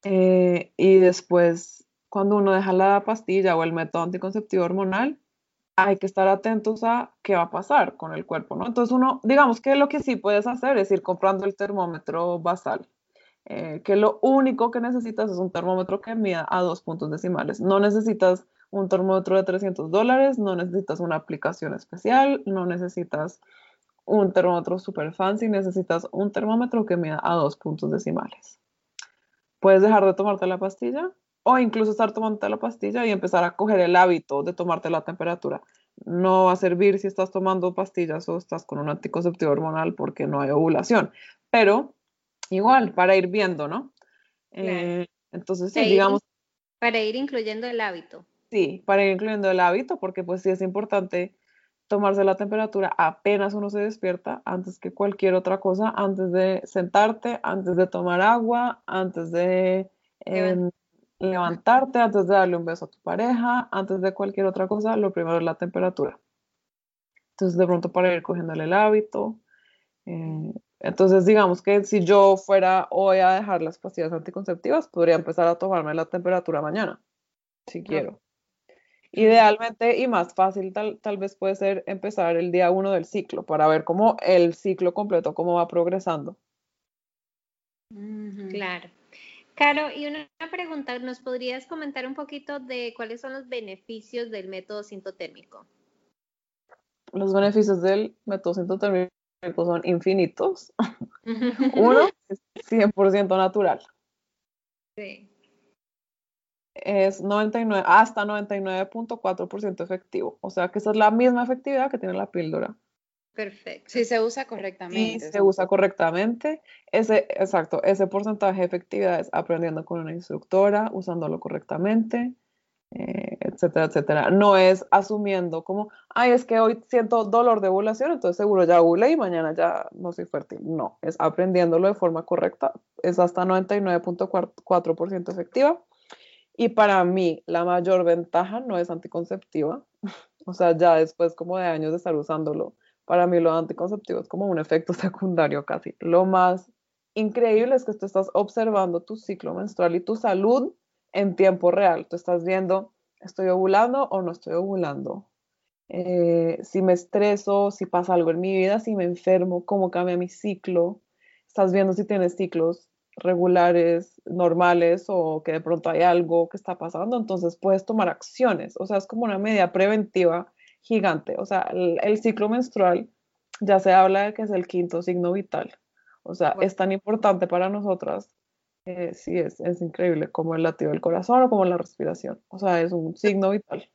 Eh, y después, cuando uno deja la pastilla o el método anticonceptivo hormonal, hay que estar atentos a qué va a pasar con el cuerpo, ¿no? Entonces uno, digamos que lo que sí puedes hacer es ir comprando el termómetro basal, eh, que lo único que necesitas es un termómetro que mida a dos puntos decimales. No necesitas un termómetro de 300 dólares, no necesitas una aplicación especial, no necesitas un termómetro super fancy, necesitas un termómetro que mida a dos puntos decimales. Puedes dejar de tomarte la pastilla o incluso estar tomando la pastilla y empezar a coger el hábito de tomarte la temperatura. No va a servir si estás tomando pastillas o estás con un anticonceptivo hormonal porque no hay ovulación, pero igual, para ir viendo, ¿no? Eh, entonces, sí, digamos... para ir incluyendo el hábito. Sí, para ir incluyendo el hábito, porque pues sí es importante tomarse la temperatura apenas uno se despierta, antes que cualquier otra cosa, antes de sentarte, antes de tomar agua, antes de levantarte, antes de darle un beso a tu pareja, antes de cualquier otra cosa, lo primero es la temperatura. Entonces, de pronto para ir cogiéndole el hábito. Eh, entonces, digamos que si yo fuera hoy a dejar las pastillas anticonceptivas, podría empezar a tomarme la temperatura mañana, si quiero. Idealmente y más fácil tal, tal vez puede ser empezar el día uno del ciclo para ver cómo el ciclo completo, cómo va progresando. Claro. Caro, y una pregunta, ¿nos podrías comentar un poquito de cuáles son los beneficios del método sintotérmico? Los beneficios del método sintotérmico son infinitos. Uno es 100% natural. Sí. Es 99, hasta 99.4% efectivo. O sea que esa es la misma efectividad que tiene la píldora. Perfecto. Si se usa correctamente. Si se usa correctamente. Ese, exacto, ese porcentaje de efectividad es aprendiendo con una instructora, usándolo correctamente, eh, etcétera, etcétera. No es asumiendo como, ay, es que hoy siento dolor de ovulación, entonces seguro ya ovulé y mañana ya no soy fértil. No, es aprendiéndolo de forma correcta. Es hasta 99.4% efectiva. Y para mí, la mayor ventaja no es anticonceptiva. o sea, ya después como de años de estar usándolo para mí lo anticonceptivo es como un efecto secundario casi. Lo más increíble es que tú estás observando tu ciclo menstrual y tu salud en tiempo real. Tú estás viendo, ¿estoy ovulando o no estoy ovulando? Eh, si me estreso, si pasa algo en mi vida, si me enfermo, cómo cambia mi ciclo. Estás viendo si tienes ciclos regulares, normales o que de pronto hay algo que está pasando. Entonces puedes tomar acciones. O sea, es como una medida preventiva gigante. O sea, el, ciclo menstrual ya se habla de que es el quinto signo vital. O sea, es tan importante para nosotras. Eh, sí, es, es increíble como el latido del corazón o como la respiración. O sea, es un signo vital.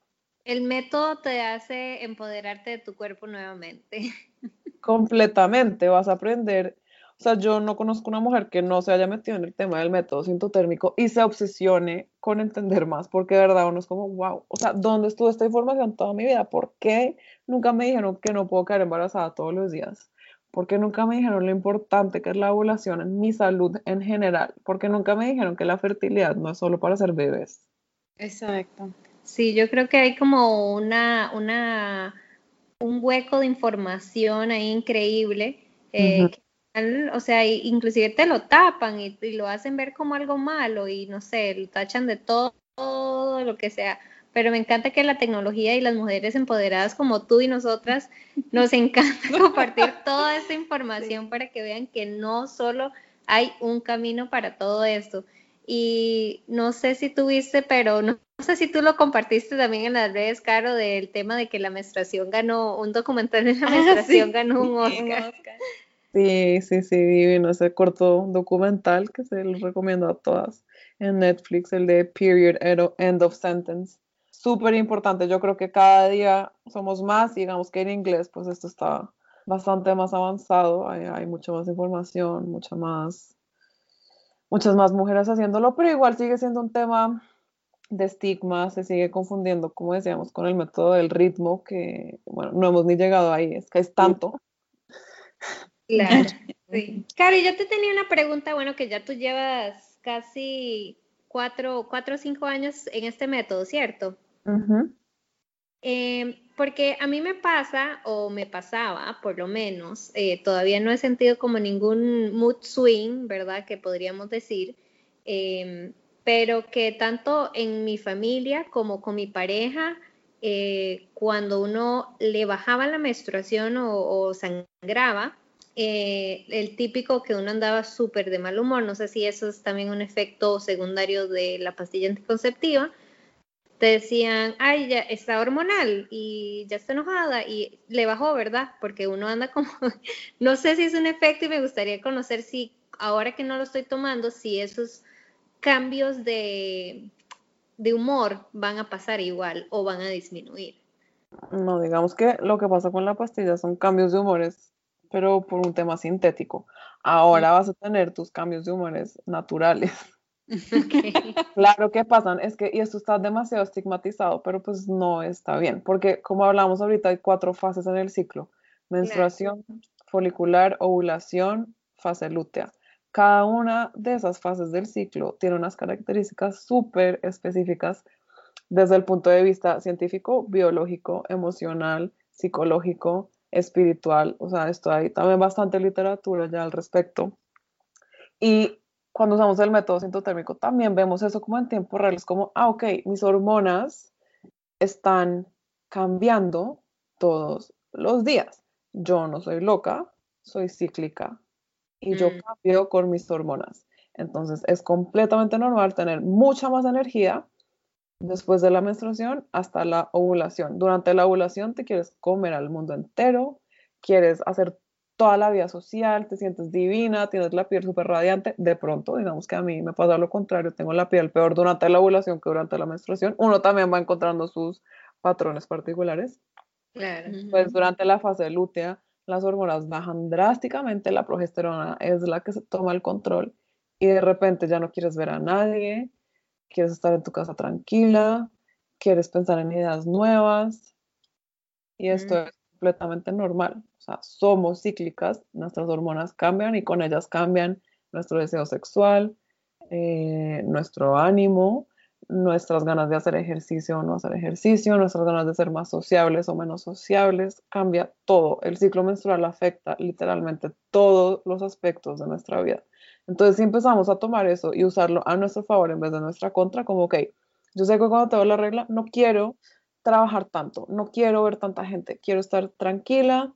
El método te hace empoderarte de tu cuerpo nuevamente. Completamente, vas a aprender o sea, yo no conozco una mujer que no se haya metido en el tema del método sintotérmico y se obsesione con entender más, porque de verdad uno es como, wow, o sea, ¿dónde estuvo esta información toda mi vida? ¿Por qué nunca me dijeron que no puedo quedar embarazada todos los días? ¿Por qué nunca me dijeron lo importante que es la ovulación en mi salud en general? ¿Por qué nunca me dijeron que la fertilidad no es solo para ser bebés? Exacto. Sí, yo creo que hay como una, una, un hueco de información ahí increíble eh, o sea, inclusive te lo tapan y, lo hacen ver como algo malo y no sé, lo tachan de todo, todo, lo que sea. Pero me encanta que la tecnología y las mujeres empoderadas como tú y nosotras nos encanta compartir toda esta información para que vean que no solo hay un camino para todo esto. y no sé si tuviste, pero no, sé si tú lo compartiste también en las redes, Caro, del tema de que la menstruación ganó, un documental de la ah, menstruación ganó un Oscar. Sí, sí, sí, divino ese corto documental que se lo recomiendo a todas en Netflix, el de Period End of Sentence. Súper importante, yo creo que cada día somos más, digamos que en inglés, pues esto está bastante más avanzado, hay, hay mucha más información, mucha más, muchas más mujeres haciéndolo, pero igual sigue siendo un tema de estigma, se sigue confundiendo, como decíamos, con el método del ritmo, que, bueno, no hemos ni llegado ahí, es que es tanto. Claro, sí. Cari, yo te tenía una pregunta, bueno, que ya tú llevas casi cuatro, cuatro o cinco años en este método, ¿cierto? Em, porque a mí me pasa, o me pasaba, por lo menos, eh, todavía no he sentido como ningún mood swing, ¿verdad? Que podríamos decir, em, pero que tanto en mi familia como con mi pareja, eh, cuando uno le bajaba la menstruación o, sangraba, eh, el típico que uno andaba súper de mal humor, no sé si eso es también un efecto secundario de la pastilla anticonceptiva, te decían, ay, ya está hormonal y ya está enojada y le bajó, ¿verdad? Porque uno anda como, no sé si es un efecto y me gustaría conocer si ahora que no lo estoy tomando, si esos cambios de, de humor van a pasar igual o van a disminuir. No, digamos que lo que pasa con la pastilla son cambios de humores, pero por un tema sintético. Ahora vas a tener tus cambios de humores naturales. Claro que pasan, es que, y esto está demasiado estigmatizado, pero pues no está bien, porque como hablamos ahorita, hay cuatro fases en el ciclo, menstruación, folicular, ovulación, fase lútea. Cada una de esas fases del ciclo tiene unas características súper específicas desde el punto de vista científico, biológico, emocional, psicológico, espiritual, o sea, esto hay también bastante literatura ya al respecto. Y cuando usamos el método sintotérmico también vemos eso como en tiempo real, es como, ah, ok, mis hormonas están cambiando todos los días. Yo no soy loca, soy cíclica y yo mm. cambio con mis hormonas. Entonces es completamente normal tener mucha más energía después de la menstruación hasta la ovulación. Durante la ovulación te quieres comer al mundo entero, quieres hacer toda la vida social, te sientes divina, tienes la piel súper radiante, de pronto, digamos que a mí me pasa lo contrario, tengo la piel peor durante la ovulación que durante la menstruación, uno también va encontrando sus patrones particulares. Claro. Pues durante la fase lútea, las hormonas bajan drásticamente, la progesterona es la que se toma el control y de repente ya no quieres ver a nadie, quieres estar en tu casa tranquila, quieres pensar en ideas nuevas y esto es completamente normal. O sea, somos cíclicas, nuestras hormonas cambian y con ellas cambian nuestro deseo sexual, eh, nuestro ánimo, nuestras ganas de hacer ejercicio o no hacer ejercicio, nuestras ganas de ser más sociables o menos sociables, cambia todo. El ciclo menstrual afecta literalmente todos los aspectos de nuestra vida. Entonces, si empezamos a tomar eso y usarlo a nuestro favor en vez de nuestra contra, como, ok, yo sé que cuando tengo la regla no quiero trabajar tanto, no quiero ver tanta gente, quiero estar tranquila,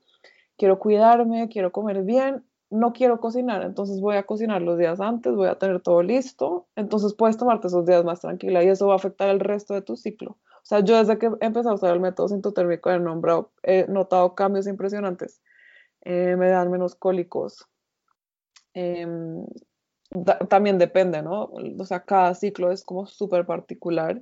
quiero cuidarme, quiero comer bien, no quiero cocinar, entonces voy a cocinar los días antes, voy a tener todo listo, entonces puedes tomarte esos días más tranquila y eso va a afectar el resto de tu ciclo. O sea, yo desde que empecé a usar el método sintotérmico he, nombrado, he notado cambios impresionantes. Eh, me dan menos cólicos. Em, también depende, ¿no? O sea, cada ciclo es como súper particular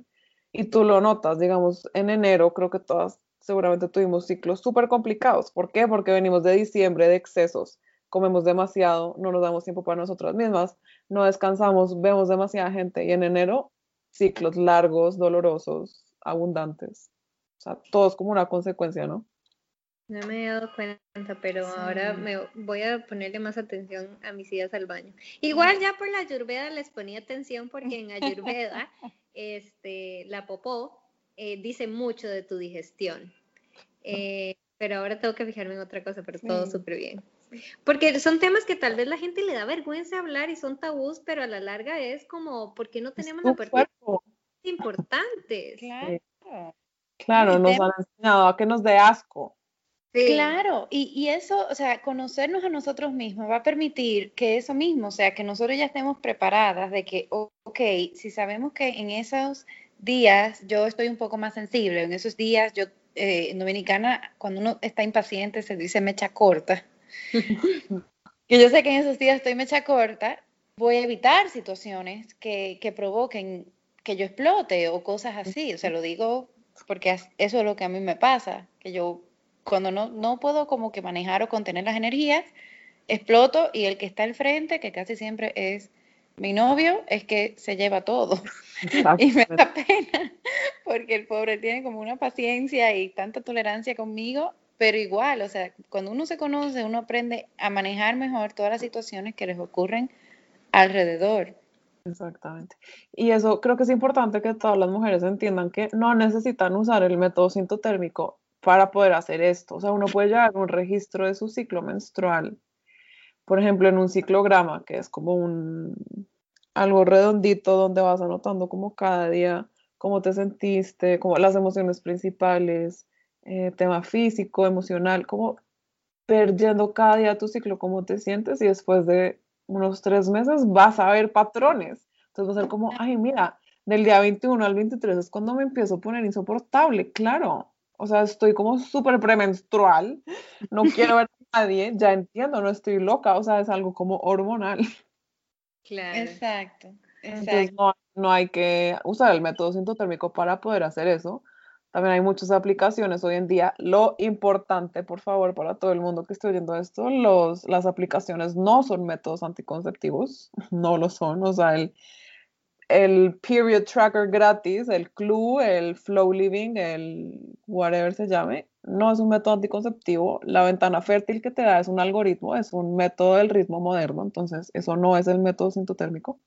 y tú lo notas, digamos, en enero creo que todas seguramente tuvimos ciclos súper complicados. ¿Por qué? Porque venimos de diciembre de excesos, comemos demasiado, no nos damos tiempo para nosotras mismas, no descansamos, vemos demasiada gente y en enero ciclos largos, dolorosos, abundantes. O sea, todo es como una consecuencia, ¿no? No me he dado cuenta, pero ahora me voy a ponerle más atención a mis idas al baño. Igual ya por la ayurveda les ponía atención porque en ayurveda este, la popó eh, dice mucho de tu digestión. Eh, pero ahora tengo que fijarme en otra cosa, pero todo súper bien. Porque son temas que tal vez la gente le da vergüenza hablar y son tabús, pero a la larga es como, ¿por qué no tenemos la parte importantes? Claro. Claro, nos han enseñado a que nos dé asco. Claro, y, y, eso, o sea, conocernos a nosotros mismos va a permitir que eso mismo, o sea, que nosotros ya estemos preparadas de que, ok, si sabemos que en esos días yo estoy un poco más sensible, en esos días yo, eh, en Dominicana, cuando uno está impaciente se dice mecha corta, que yo sé que en esos días estoy mecha corta, voy a evitar situaciones que, que provoquen que yo explote o cosas así, o sea, lo digo porque eso es lo que a mí me pasa, que yo cuando no, no puedo como que manejar o contener las energías, exploto y el que está al frente, que casi siempre es mi novio, es que se lleva todo. y me da pena, porque el pobre tiene como una paciencia y tanta tolerancia conmigo, pero igual, o sea, cuando uno se conoce, uno aprende a manejar mejor todas las situaciones que les ocurren alrededor. Exactamente. Y eso creo que es importante que todas las mujeres entiendan que no necesitan usar el método sintotérmico para poder hacer esto. O sea, uno puede llevar un registro de su ciclo menstrual, por ejemplo, en un ciclograma, que es como un algo redondito donde vas anotando como cada día cómo te sentiste, como las emociones principales, eh, tema físico, emocional, como perdiendo cada día tu ciclo, cómo te sientes y después de unos tres meses vas a ver patrones. Entonces va a ser como, ay, mira, del día 21 al 23 es cuando me empiezo a poner insoportable, claro. O sea, estoy como súper premenstrual, no quiero ver a nadie, ya entiendo, no estoy loca, o sea, es algo como hormonal. Claro. Exacto. Entonces no, no, hay que usar el método sintotérmico para poder hacer eso. También hay muchas aplicaciones hoy en día. Lo importante, por favor, para todo el mundo que esté oyendo esto, los, las aplicaciones no son métodos anticonceptivos, no lo son. O sea, el, el period tracker gratis, el Clue, el Flow Living, el whatever se llame, no es un método anticonceptivo. La ventana fértil que te da es un algoritmo, es un método del ritmo moderno, entonces eso no es el método sintotérmico,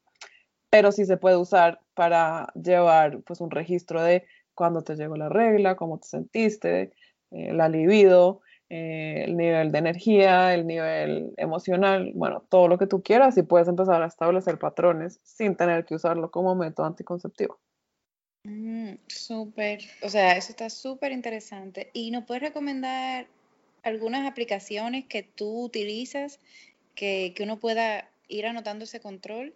pero sí se puede usar para llevar pues un registro de cuándo te llegó la regla, cómo te sentiste, eh, la libido, eh, el nivel de energía, el nivel emocional, bueno, todo lo que tú quieras y puedes empezar a establecer patrones sin tener que usarlo como método anticonceptivo. Mm, súper, o sea, eso está súper interesante. ¿Y nos puedes recomendar algunas aplicaciones que tú utilizas que, que uno pueda ir anotando ese control?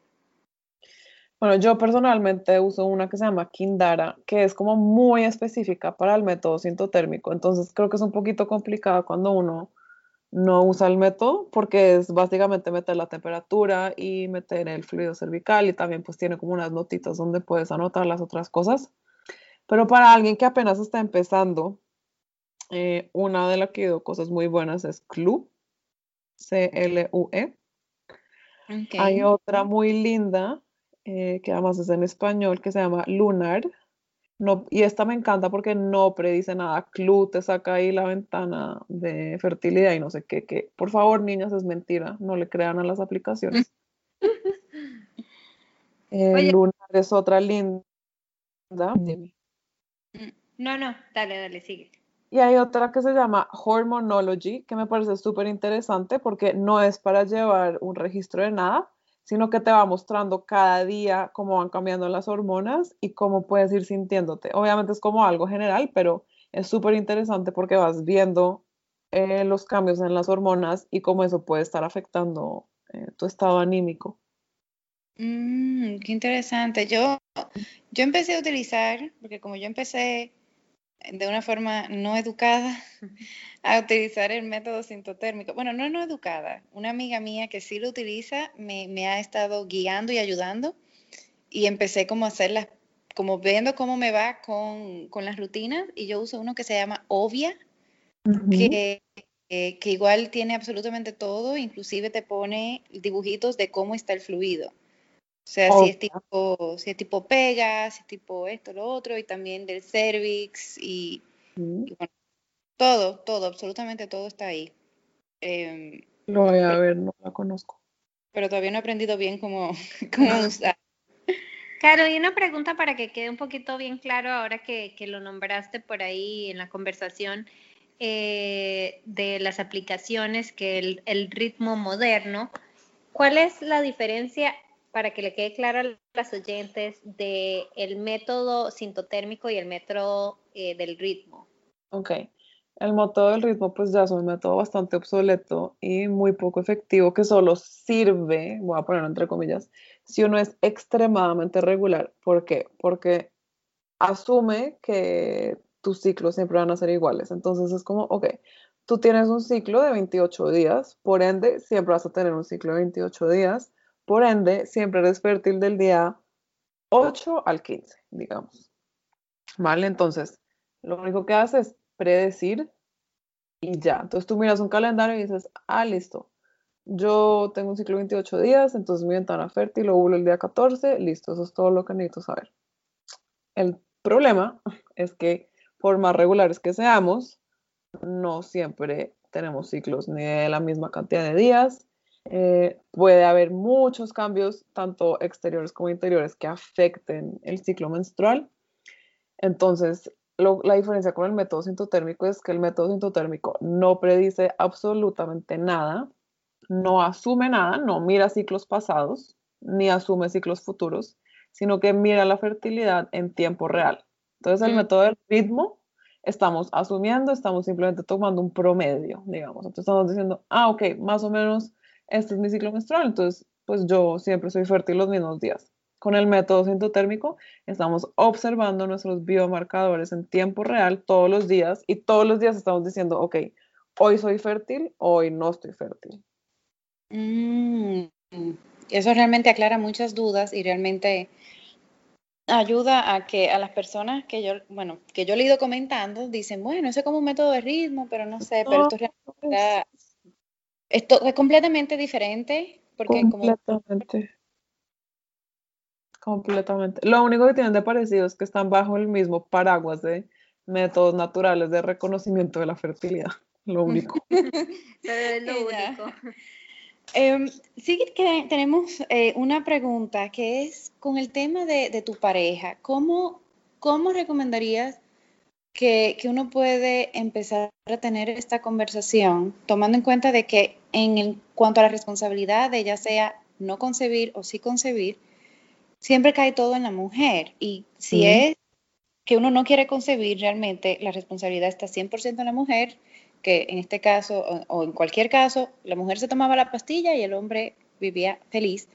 Bueno, yo personalmente uso una que se llama Kindara, que es como muy específica para el método sintotérmico. Entonces creo que es un poquito complicada cuando uno no usa el método, porque es básicamente meter la temperatura y meter el fluido cervical y también pues tiene como unas notitas donde puedes anotar las otras cosas. Pero para alguien que apenas está empezando, eh, una de las que he cosas muy buenas es CLUE, C-L-U-E. Hay otra muy linda eh, que además es en español, que se llama Lunar. No, y esta me encanta porque no predice nada. Clu te saca ahí la ventana de fertilidad y no sé qué. Que, por favor, niñas, es mentira. No le crean a las aplicaciones. Eh, Lunar es otra linda. Mm, no, no, dale, dale, sigue. Y hay otra que se llama Hormonology, que me parece súper interesante porque no es para llevar un registro de nada, sino que te va mostrando cada día cómo van cambiando las hormonas y cómo puedes ir sintiéndote. Obviamente es como algo general, pero es súper interesante porque vas viendo eh, los cambios en las hormonas y cómo eso puede estar afectando eh, tu estado anímico. Mm, qué interesante. Yo, yo empecé a utilizar, porque como yo empecé de una forma no educada a utilizar el método sintotérmico. Bueno, no no educada. Una amiga mía que sí lo utiliza me, me ha estado guiando y ayudando y empecé como a hacerlas, como viendo cómo me va con, con las rutinas y yo uso uno que se llama Ovia, que, que igual tiene absolutamente todo, inclusive te pone dibujitos de cómo está el fluido. O sea, si, es tipo, si es tipo pega, si es tipo esto, lo otro, y también del cervix, y, bueno, todo, todo, absolutamente todo está ahí. Eh, lo voy a ver, no la conozco. Pero todavía no he aprendido bien cómo, cómo usar. Claro, y una pregunta para que quede un poquito bien claro ahora que, que lo nombraste por ahí en la conversación eh, de las aplicaciones, que el, el ritmo moderno, ¿cuál es la diferencia para que le quede claro a las oyentes de método sintotérmico y el método eh, del ritmo. Ok. El método del ritmo pues ya es un método bastante obsoleto y muy poco efectivo que solo sirve, voy a ponerlo entre comillas, si uno es extremadamente regular. ¿Por qué? Porque asume que tus ciclos siempre van a ser iguales. Entonces es como, ok, tú tienes un ciclo de 28 días, por ende siempre vas a tener un ciclo de 28 días, por ende siempre eres fértil del día 8 al 15, digamos. ¿Vale? Entonces, lo único que haces es predecir y ya. Entonces tú miras un calendario y dices, ah, listo. Yo tengo un ciclo de 28 días, entonces mi ventana fértil óvulo el día 14, listo, eso es todo lo que necesito saber. El problema es que por más regulares que seamos, no siempre tenemos ciclos ni de la misma cantidad de días. Eh, puede haber muchos cambios, tanto exteriores como interiores, que afecten el ciclo menstrual. Entonces, la diferencia con el método sintotérmico es que el método sintotérmico no predice absolutamente nada, no asume nada, no mira ciclos pasados, ni asume ciclos futuros, sino que mira la fertilidad en tiempo real. Entonces el mm. método del ritmo, estamos asumiendo, estamos simplemente tomando un promedio, digamos. Entonces estamos diciendo, ah, ok, más o menos este es mi ciclo menstrual, entonces pues yo siempre soy fértil los mismos días. Con el método sintotérmico estamos observando nuestros biomarcadores en tiempo real todos los días y todos los días estamos diciendo, ok, hoy soy fértil, hoy no estoy fértil. Mm, eso realmente aclara muchas dudas y realmente ayuda a que a las personas que yo, bueno, que yo le he ido comentando, dicen, bueno, eso es como un método de ritmo, pero no sé, pero esto, esto es completamente diferente. Porque completamente. Completamente. Lo único que tienen de parecido es que están bajo el mismo paraguas de métodos naturales de reconocimiento de la fertilidad. Lo único. es lo único. Em, sí que tenemos eh, una pregunta que es con el tema de, tu pareja. ¿Cómo, cómo recomendarías que, que, uno puede empezar a tener esta conversación tomando en cuenta de que en cuanto a la responsabilidad de ya sea no concebir o sí concebir, siempre cae todo en la mujer. Y si es que uno no quiere concebir realmente, la responsabilidad está 100% en la mujer, que en este caso o, en cualquier caso, la mujer se tomaba la pastilla y el hombre vivía feliz.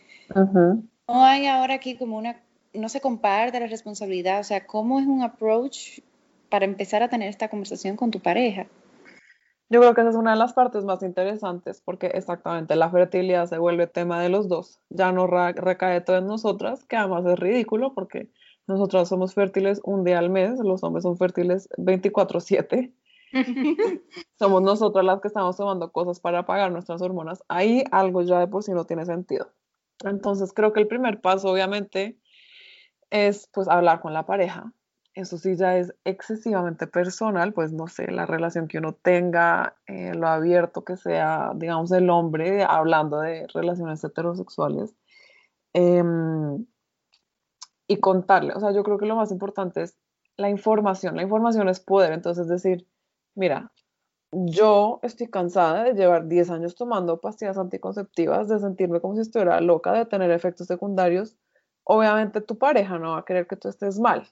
No hay ahora aquí como una, no se comparte la responsabilidad, o sea, ¿cómo es un approach para empezar a tener esta conversación con tu pareja? Yo creo que esa es una de las partes más interesantes porque exactamente la fertilidad se vuelve tema de los dos. Ya no recae todo en nosotras, que además es ridículo porque nosotras somos fértiles un día al mes, los hombres son fértiles 24/7. somos nosotras las que estamos tomando cosas para apagar nuestras hormonas. Ahí algo ya de por sí no tiene sentido. Entonces creo que el primer paso obviamente es pues hablar con la pareja, eso sí ya es excesivamente personal, pues no sé, la relación que uno tenga, eh, lo abierto que sea, digamos, el hombre, hablando de relaciones heterosexuales, em, y contarle, o sea, yo creo que lo más importante es la información, la información es poder, entonces es decir, mira, yo estoy cansada de llevar 10 años tomando pastillas anticonceptivas, de sentirme como si estuviera loca, de tener efectos secundarios, obviamente tu pareja no va a querer que tú estés mal,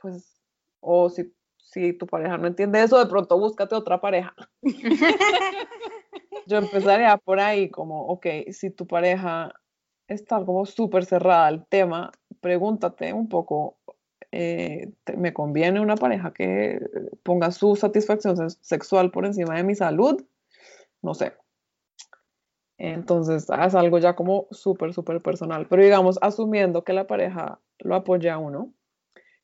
pues, o si, si tu pareja no entiende eso, de pronto búscate otra pareja. Yo empezaría por ahí como, ok, si tu pareja está como súper cerrada al tema, pregúntate un poco, eh, ¿me conviene una pareja que ponga su satisfacción sexual por encima de mi salud? No sé. Entonces, es algo ya como súper, súper personal. Pero digamos, asumiendo que la pareja lo apoya a uno,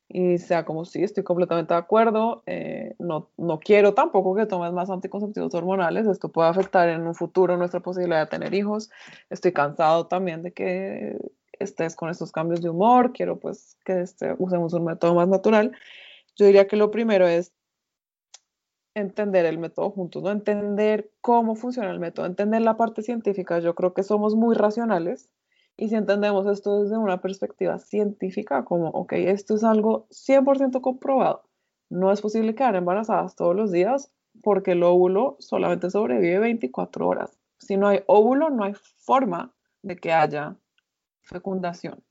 y sea como sí, estoy completamente de acuerdo, eh, no, no quiero tampoco que tomes más anticonceptivos hormonales, esto puede afectar en un futuro nuestra posibilidad de tener hijos, estoy cansado también de que estés con estos cambios de humor, quiero pues que este, usemos un método más natural. Yo diría que lo primero es entender el método juntos, ¿no? Entender cómo funciona el método, entender la parte científica. Yo creo que somos muy racionales y si entendemos esto desde una perspectiva científica, como, ok, esto es algo 100% comprobado, no es posible quedar embarazadas todos los días porque el óvulo solamente sobrevive 24 horas. Si no hay óvulo, no hay forma de que haya fecundación.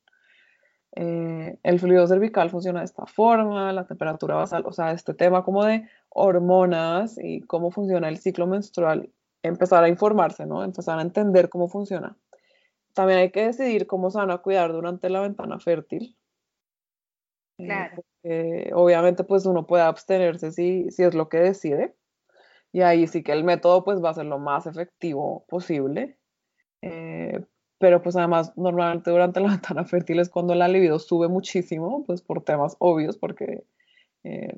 eh, el fluido cervical funciona de esta forma, la temperatura basal, o sea, este tema como de hormonas y cómo funciona el ciclo menstrual, empezar a informarse, ¿no? Empezar a entender cómo funciona. También hay que decidir cómo se van a cuidar durante la ventana fértil. Eh, claro. obviamente, pues uno puede abstenerse si, si es lo que decide. Y ahí sí que el método pues va a ser lo más efectivo posible. Eh, pero pues además normalmente durante la ventana fértil es cuando la libido sube muchísimo, pues por temas obvios, porque eh,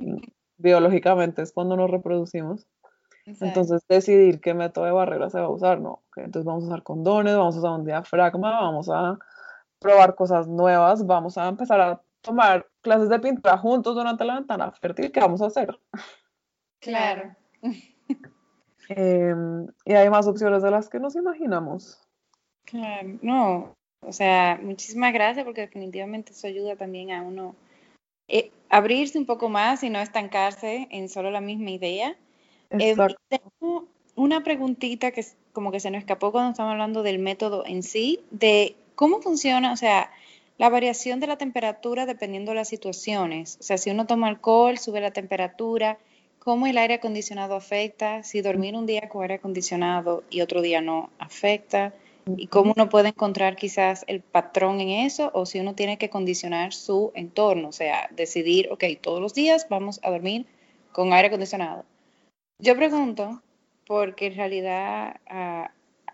biológicamente es cuando nos reproducimos. Entonces decidir qué método de barrera se va a usar, ¿no? entonces vamos a usar condones, vamos a usar un diafragma, vamos a probar cosas nuevas, vamos a empezar a tomar clases de pintura juntos durante la ventana fértil, ¿qué vamos a hacer? Claro. Em, y hay más opciones de las que nos imaginamos. Claro, no, o sea, muchísimas gracias porque definitivamente eso ayuda también a uno eh, abrirse un poco más y no estancarse en solo la misma idea. Eh, tengo una preguntita que como que se nos escapó cuando estamos hablando del método en sí, de cómo funciona, o sea, la variación de la temperatura dependiendo de las situaciones. O sea, si uno toma alcohol, sube la temperatura, cómo el aire acondicionado afecta, si dormir un día con aire acondicionado y otro día no afecta. Y cómo uno puede encontrar quizás el patrón en eso o si uno tiene que condicionar su entorno, o sea, decidir, ok, todos los días vamos a dormir con aire acondicionado. Yo pregunto, porque en realidad a,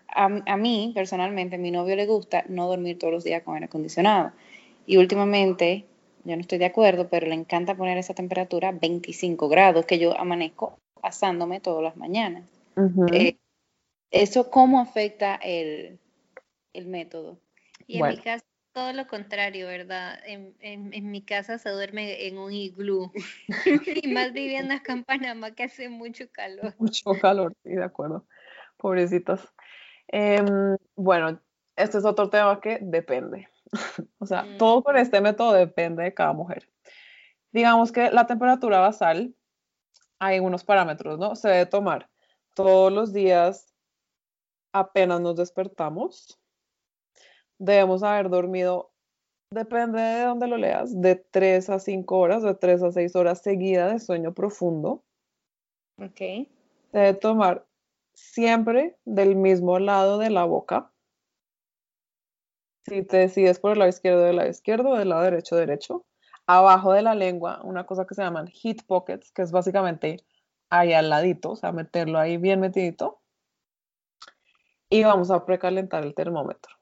a, mí personalmente, a mi novio le gusta no dormir todos los días con aire acondicionado. Y últimamente, yo no estoy de acuerdo, pero le encanta poner esa temperatura 25 grados, que yo amanezco asándome todas las mañanas. Eh, ¿Eso cómo afecta el, el método. Y en mi casa todo lo contrario, ¿verdad? En, en, mi casa se duerme en un iglú. y más viviendo acá en Panamá que hace mucho calor. Mucho calor, sí, de acuerdo. Pobrecitos. Em, bueno, este es otro tema que depende. o sea, todo con este método depende de cada mujer. Digamos que la temperatura basal, hay unos parámetros, ¿no? Se debe tomar todos los días apenas nos despertamos debemos haber dormido, depende de dónde lo leas, de 3 a 5 horas, de 3 a 6 horas seguidas de sueño profundo. Ok. Debe tomar siempre del mismo lado de la boca. Si te decides por el lado izquierdo, del lado izquierdo, del lado derecho, derecho. Abajo de la lengua, una cosa que se llaman heat pockets, que es básicamente ahí al ladito, o sea, meterlo ahí bien metidito. Y vamos a precalentar el termómetro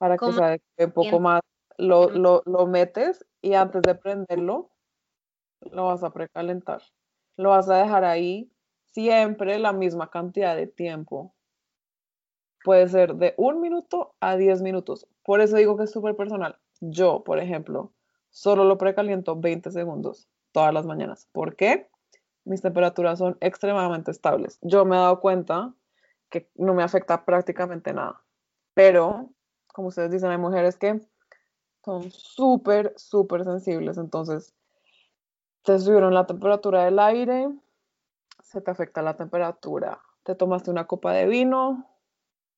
para que sea un poco más lo, lo, lo, metes y antes de prenderlo lo vas a precalentar. Lo vas a dejar ahí siempre la misma cantidad de tiempo. Puede ser de un minuto a diez minutos. Por eso digo que es súper personal. Yo, por ejemplo, solo lo precaliento 20 segundos todas las mañanas. ¿Por qué? Mis temperaturas son extremadamente estables. Yo me he dado cuenta que no me afecta prácticamente nada. Pero como ustedes dicen, hay mujeres que son súper, súper sensibles. Entonces, te subieron la temperatura del aire, se te afecta la temperatura. Te tomaste una copa de vino,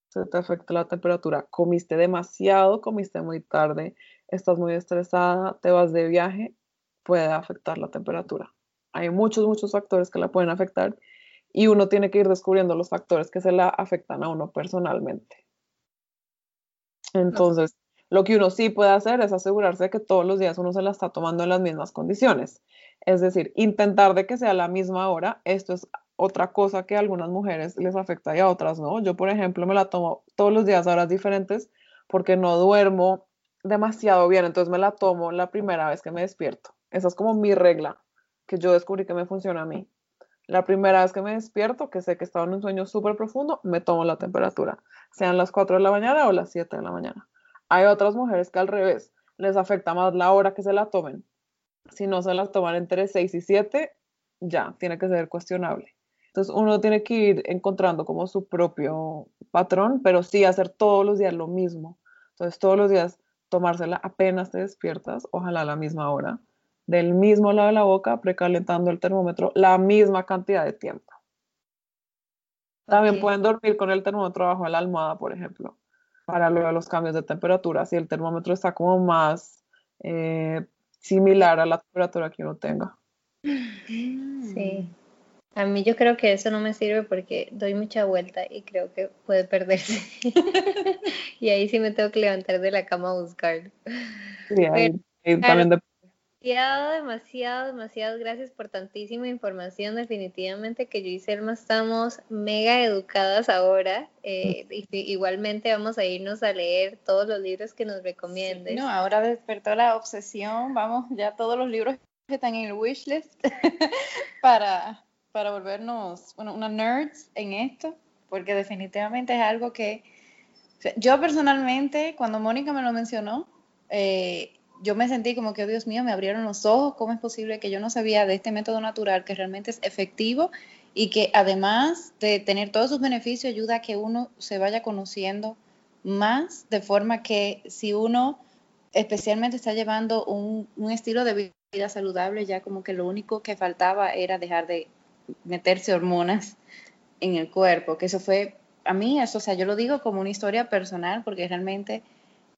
se te afecta la temperatura. Comiste demasiado, comiste muy tarde, estás muy estresada, te vas de viaje, puede afectar la temperatura. Hay muchos, muchos factores que la pueden afectar y uno tiene que ir descubriendo los factores que se la afectan a uno personalmente. Entonces, lo que uno sí puede hacer es asegurarse de que todos los días uno se la está tomando en las mismas condiciones. Es decir, intentar de que sea la misma hora. Esto es otra cosa que a algunas mujeres les afecta y a otras no. Yo, por ejemplo, me la tomo todos los días a horas diferentes porque no duermo demasiado bien, entonces me la tomo la primera vez que me despierto. Esa es como mi regla que yo descubrí que me funciona a mí. La primera vez que me despierto, que sé que estaba en un sueño súper profundo, me tomo la temperatura, sean las 4 de la mañana o las 7 de la mañana. Hay otras mujeres que al revés, les afecta más la hora que se la tomen. Si no se la toman entre 6 y 7, ya, tiene que ser cuestionable. Entonces uno tiene que ir encontrando como su propio patrón, pero sí hacer todos los días lo mismo. Entonces todos los días tomársela apenas te despiertas, ojalá a la misma hora del mismo lado de la boca, precalentando el termómetro la misma cantidad de tiempo. También pueden dormir con el termómetro bajo la almohada, por ejemplo. para de los cambios de temperatura, si el termómetro está como más eh, similar a la temperatura que uno tenga. Sí. A mí yo creo que eso no me sirve porque doy mucha vuelta y creo que puede perderse. y ahí sí me tengo que levantar de la cama a buscar. Sí, ahí, también Demasiado, demasiado, demasiado gracias por tantísima información. Definitivamente que yo y Selma estamos mega educadas ahora. Eh, igualmente vamos a irnos a leer todos los libros que nos recomiendes. no, ahora despertó la obsesión. Vamos, ya todos los libros que están en el wishlist para, para volvernos bueno, una nerds en esto, porque definitivamente es algo que yo personalmente, cuando Mónica me lo mencionó, eh, yo me sentí como que, oh, Dios mío, me abrieron los ojos, ¿cómo es posible que yo no sabía de este método natural que realmente es efectivo y que además de tener todos sus beneficios, ayuda a que uno se vaya conociendo más, de forma que si uno especialmente está llevando un, estilo de vida saludable, ya como que lo único que faltaba era dejar de meterse hormonas en el cuerpo, que eso fue, a mí, eso, o sea, yo lo digo como una historia personal, porque realmente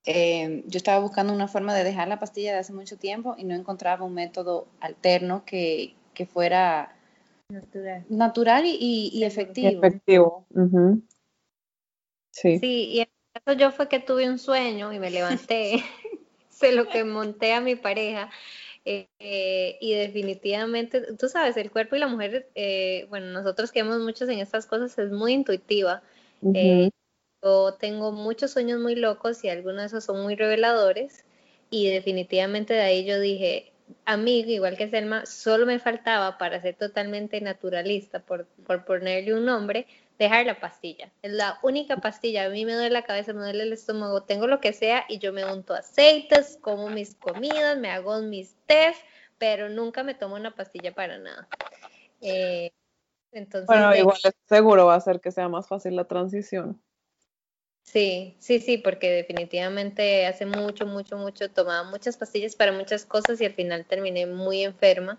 eh, yo estaba buscando una forma de dejar la pastilla de hace mucho tiempo y no encontraba un método alterno que, fuera natural, natural y, efectivo. Efectivo. Sí. Sí, y en el caso yo fue que tuve un sueño y me levanté, sé lo que monté a mi pareja. Eh, y definitivamente, tú sabes, el cuerpo y la mujer, eh, bueno, nosotros que vemos muchos en estas cosas, es muy intuitiva. Yo tengo muchos sueños muy locos y algunos de esos son muy reveladores y definitivamente de ahí yo dije, a mí, igual que Selma, solo me faltaba para ser totalmente naturalista, por, por ponerle un nombre, dejar la pastilla. Es la única pastilla. A mí me duele la cabeza, me duele el estómago, tengo lo que sea y yo me unto aceites, como mis comidas, me hago mis test, pero nunca me tomo una pastilla para nada. Eh, entonces, bueno, igual seguro va a hacer que sea más fácil la transición. Sí, sí, sí, porque definitivamente hace mucho, mucho, mucho tomaba muchas pastillas para muchas cosas y al final terminé muy enferma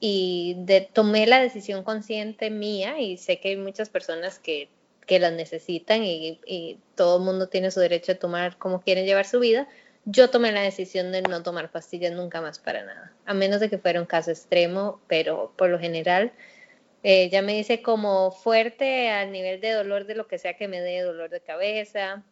y de, tomé la decisión consciente mía y sé que hay muchas personas que, que las necesitan y, y, todo el mundo tiene su derecho a tomar como quieren llevar su vida. Yo tomé la decisión de no tomar pastillas nunca más para nada, a menos de que fuera un caso extremo, pero por lo general eh, ya me dice como fuerte al nivel de dolor de lo que sea que me dé, dolor de cabeza,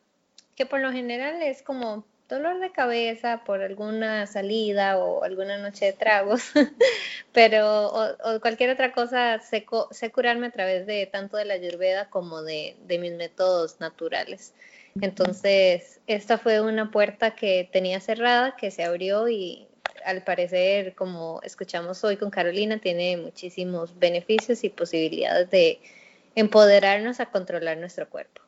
que por lo general es como dolor de cabeza por alguna salida o alguna noche de tragos, pero o, cualquier otra cosa, sé, curarme a través de tanto de la ayurveda como de mis métodos naturales. Entonces, esta fue una puerta que tenía cerrada, que se abrió y al parecer, como escuchamos hoy con Carolina, tiene muchísimos beneficios y posibilidades de empoderarnos a controlar nuestro cuerpo.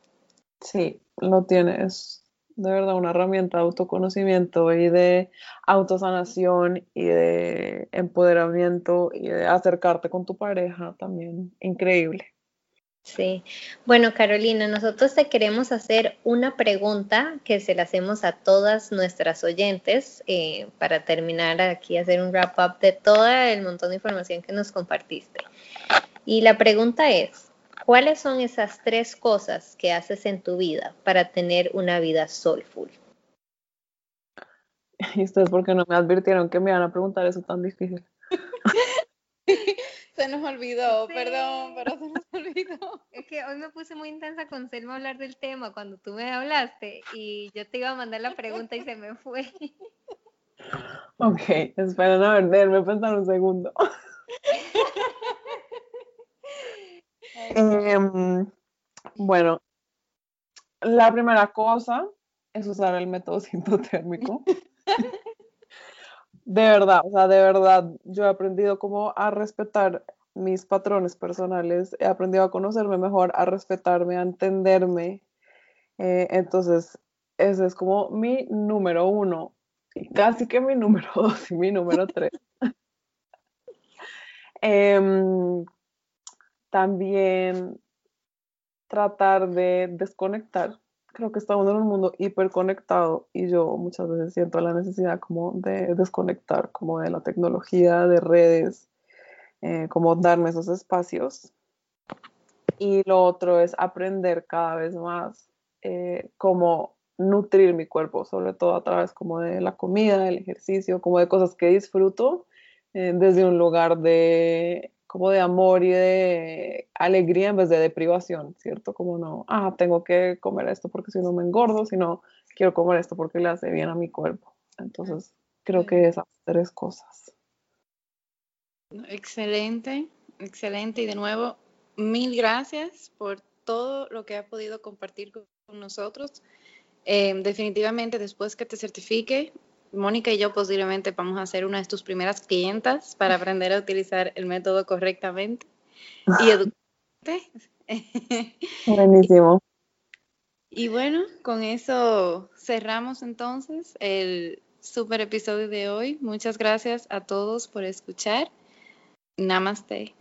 Sí, lo tiene, es de verdad una herramienta de autoconocimiento y de autosanación y de empoderamiento y de acercarte con tu pareja también. Increíble. Sí. Bueno, Carolina, nosotros te queremos hacer una pregunta que se la hacemos a todas nuestras oyentes eh, para terminar aquí, hacer un wrap up de todo el montón de información que nos compartiste. Y la pregunta es, ¿cuáles son esas tres cosas que haces en tu vida para tener una vida soulful? ¿Y ustedes por qué no me advirtieron que me iban a preguntar eso tan difícil? Se nos olvidó, perdón, pero se nos olvidó. Es que hoy me puse muy intensa con Selma a hablar del tema cuando tú me hablaste y yo te iba a mandar la pregunta y se me fue. Ok, esperen a ver, déjenme pensar un segundo. Em, bueno, la primera cosa es usar el método sintotérmico. De verdad, o sea, de verdad, yo he aprendido como a respetar mis patrones personales, he aprendido a conocerme mejor, a respetarme, a entenderme. Eh, entonces, ese es como mi número uno, y casi que mi número dos y mi número tres. Em, también tratar de desconectar creo que estamos en un mundo hiperconectado y yo muchas veces siento la necesidad como de desconectar como de la tecnología, de redes, eh, como darme esos espacios. Y lo otro es aprender cada vez más eh, como nutrir mi cuerpo, sobre todo a través como de la comida, el ejercicio, como de cosas que disfruto eh, desde un lugar de como de amor y de alegría en vez de deprivación, ¿cierto? Como no, ah, tengo que comer esto porque si no me engordo, sino quiero comer esto porque le hace bien a mi cuerpo. Entonces, creo que esas tres cosas. Excelente, excelente. Y de nuevo, mil gracias por todo lo que ha podido compartir con nosotros. Eh, definitivamente, después que te certifique, Mónica y yo posiblemente vamos a ser una de tus primeras clientas para aprender a utilizar el método correctamente y educarte. Buenísimo. Y bueno, con eso cerramos entonces el super episodio de hoy. Muchas gracias a todos por escuchar. Namaste.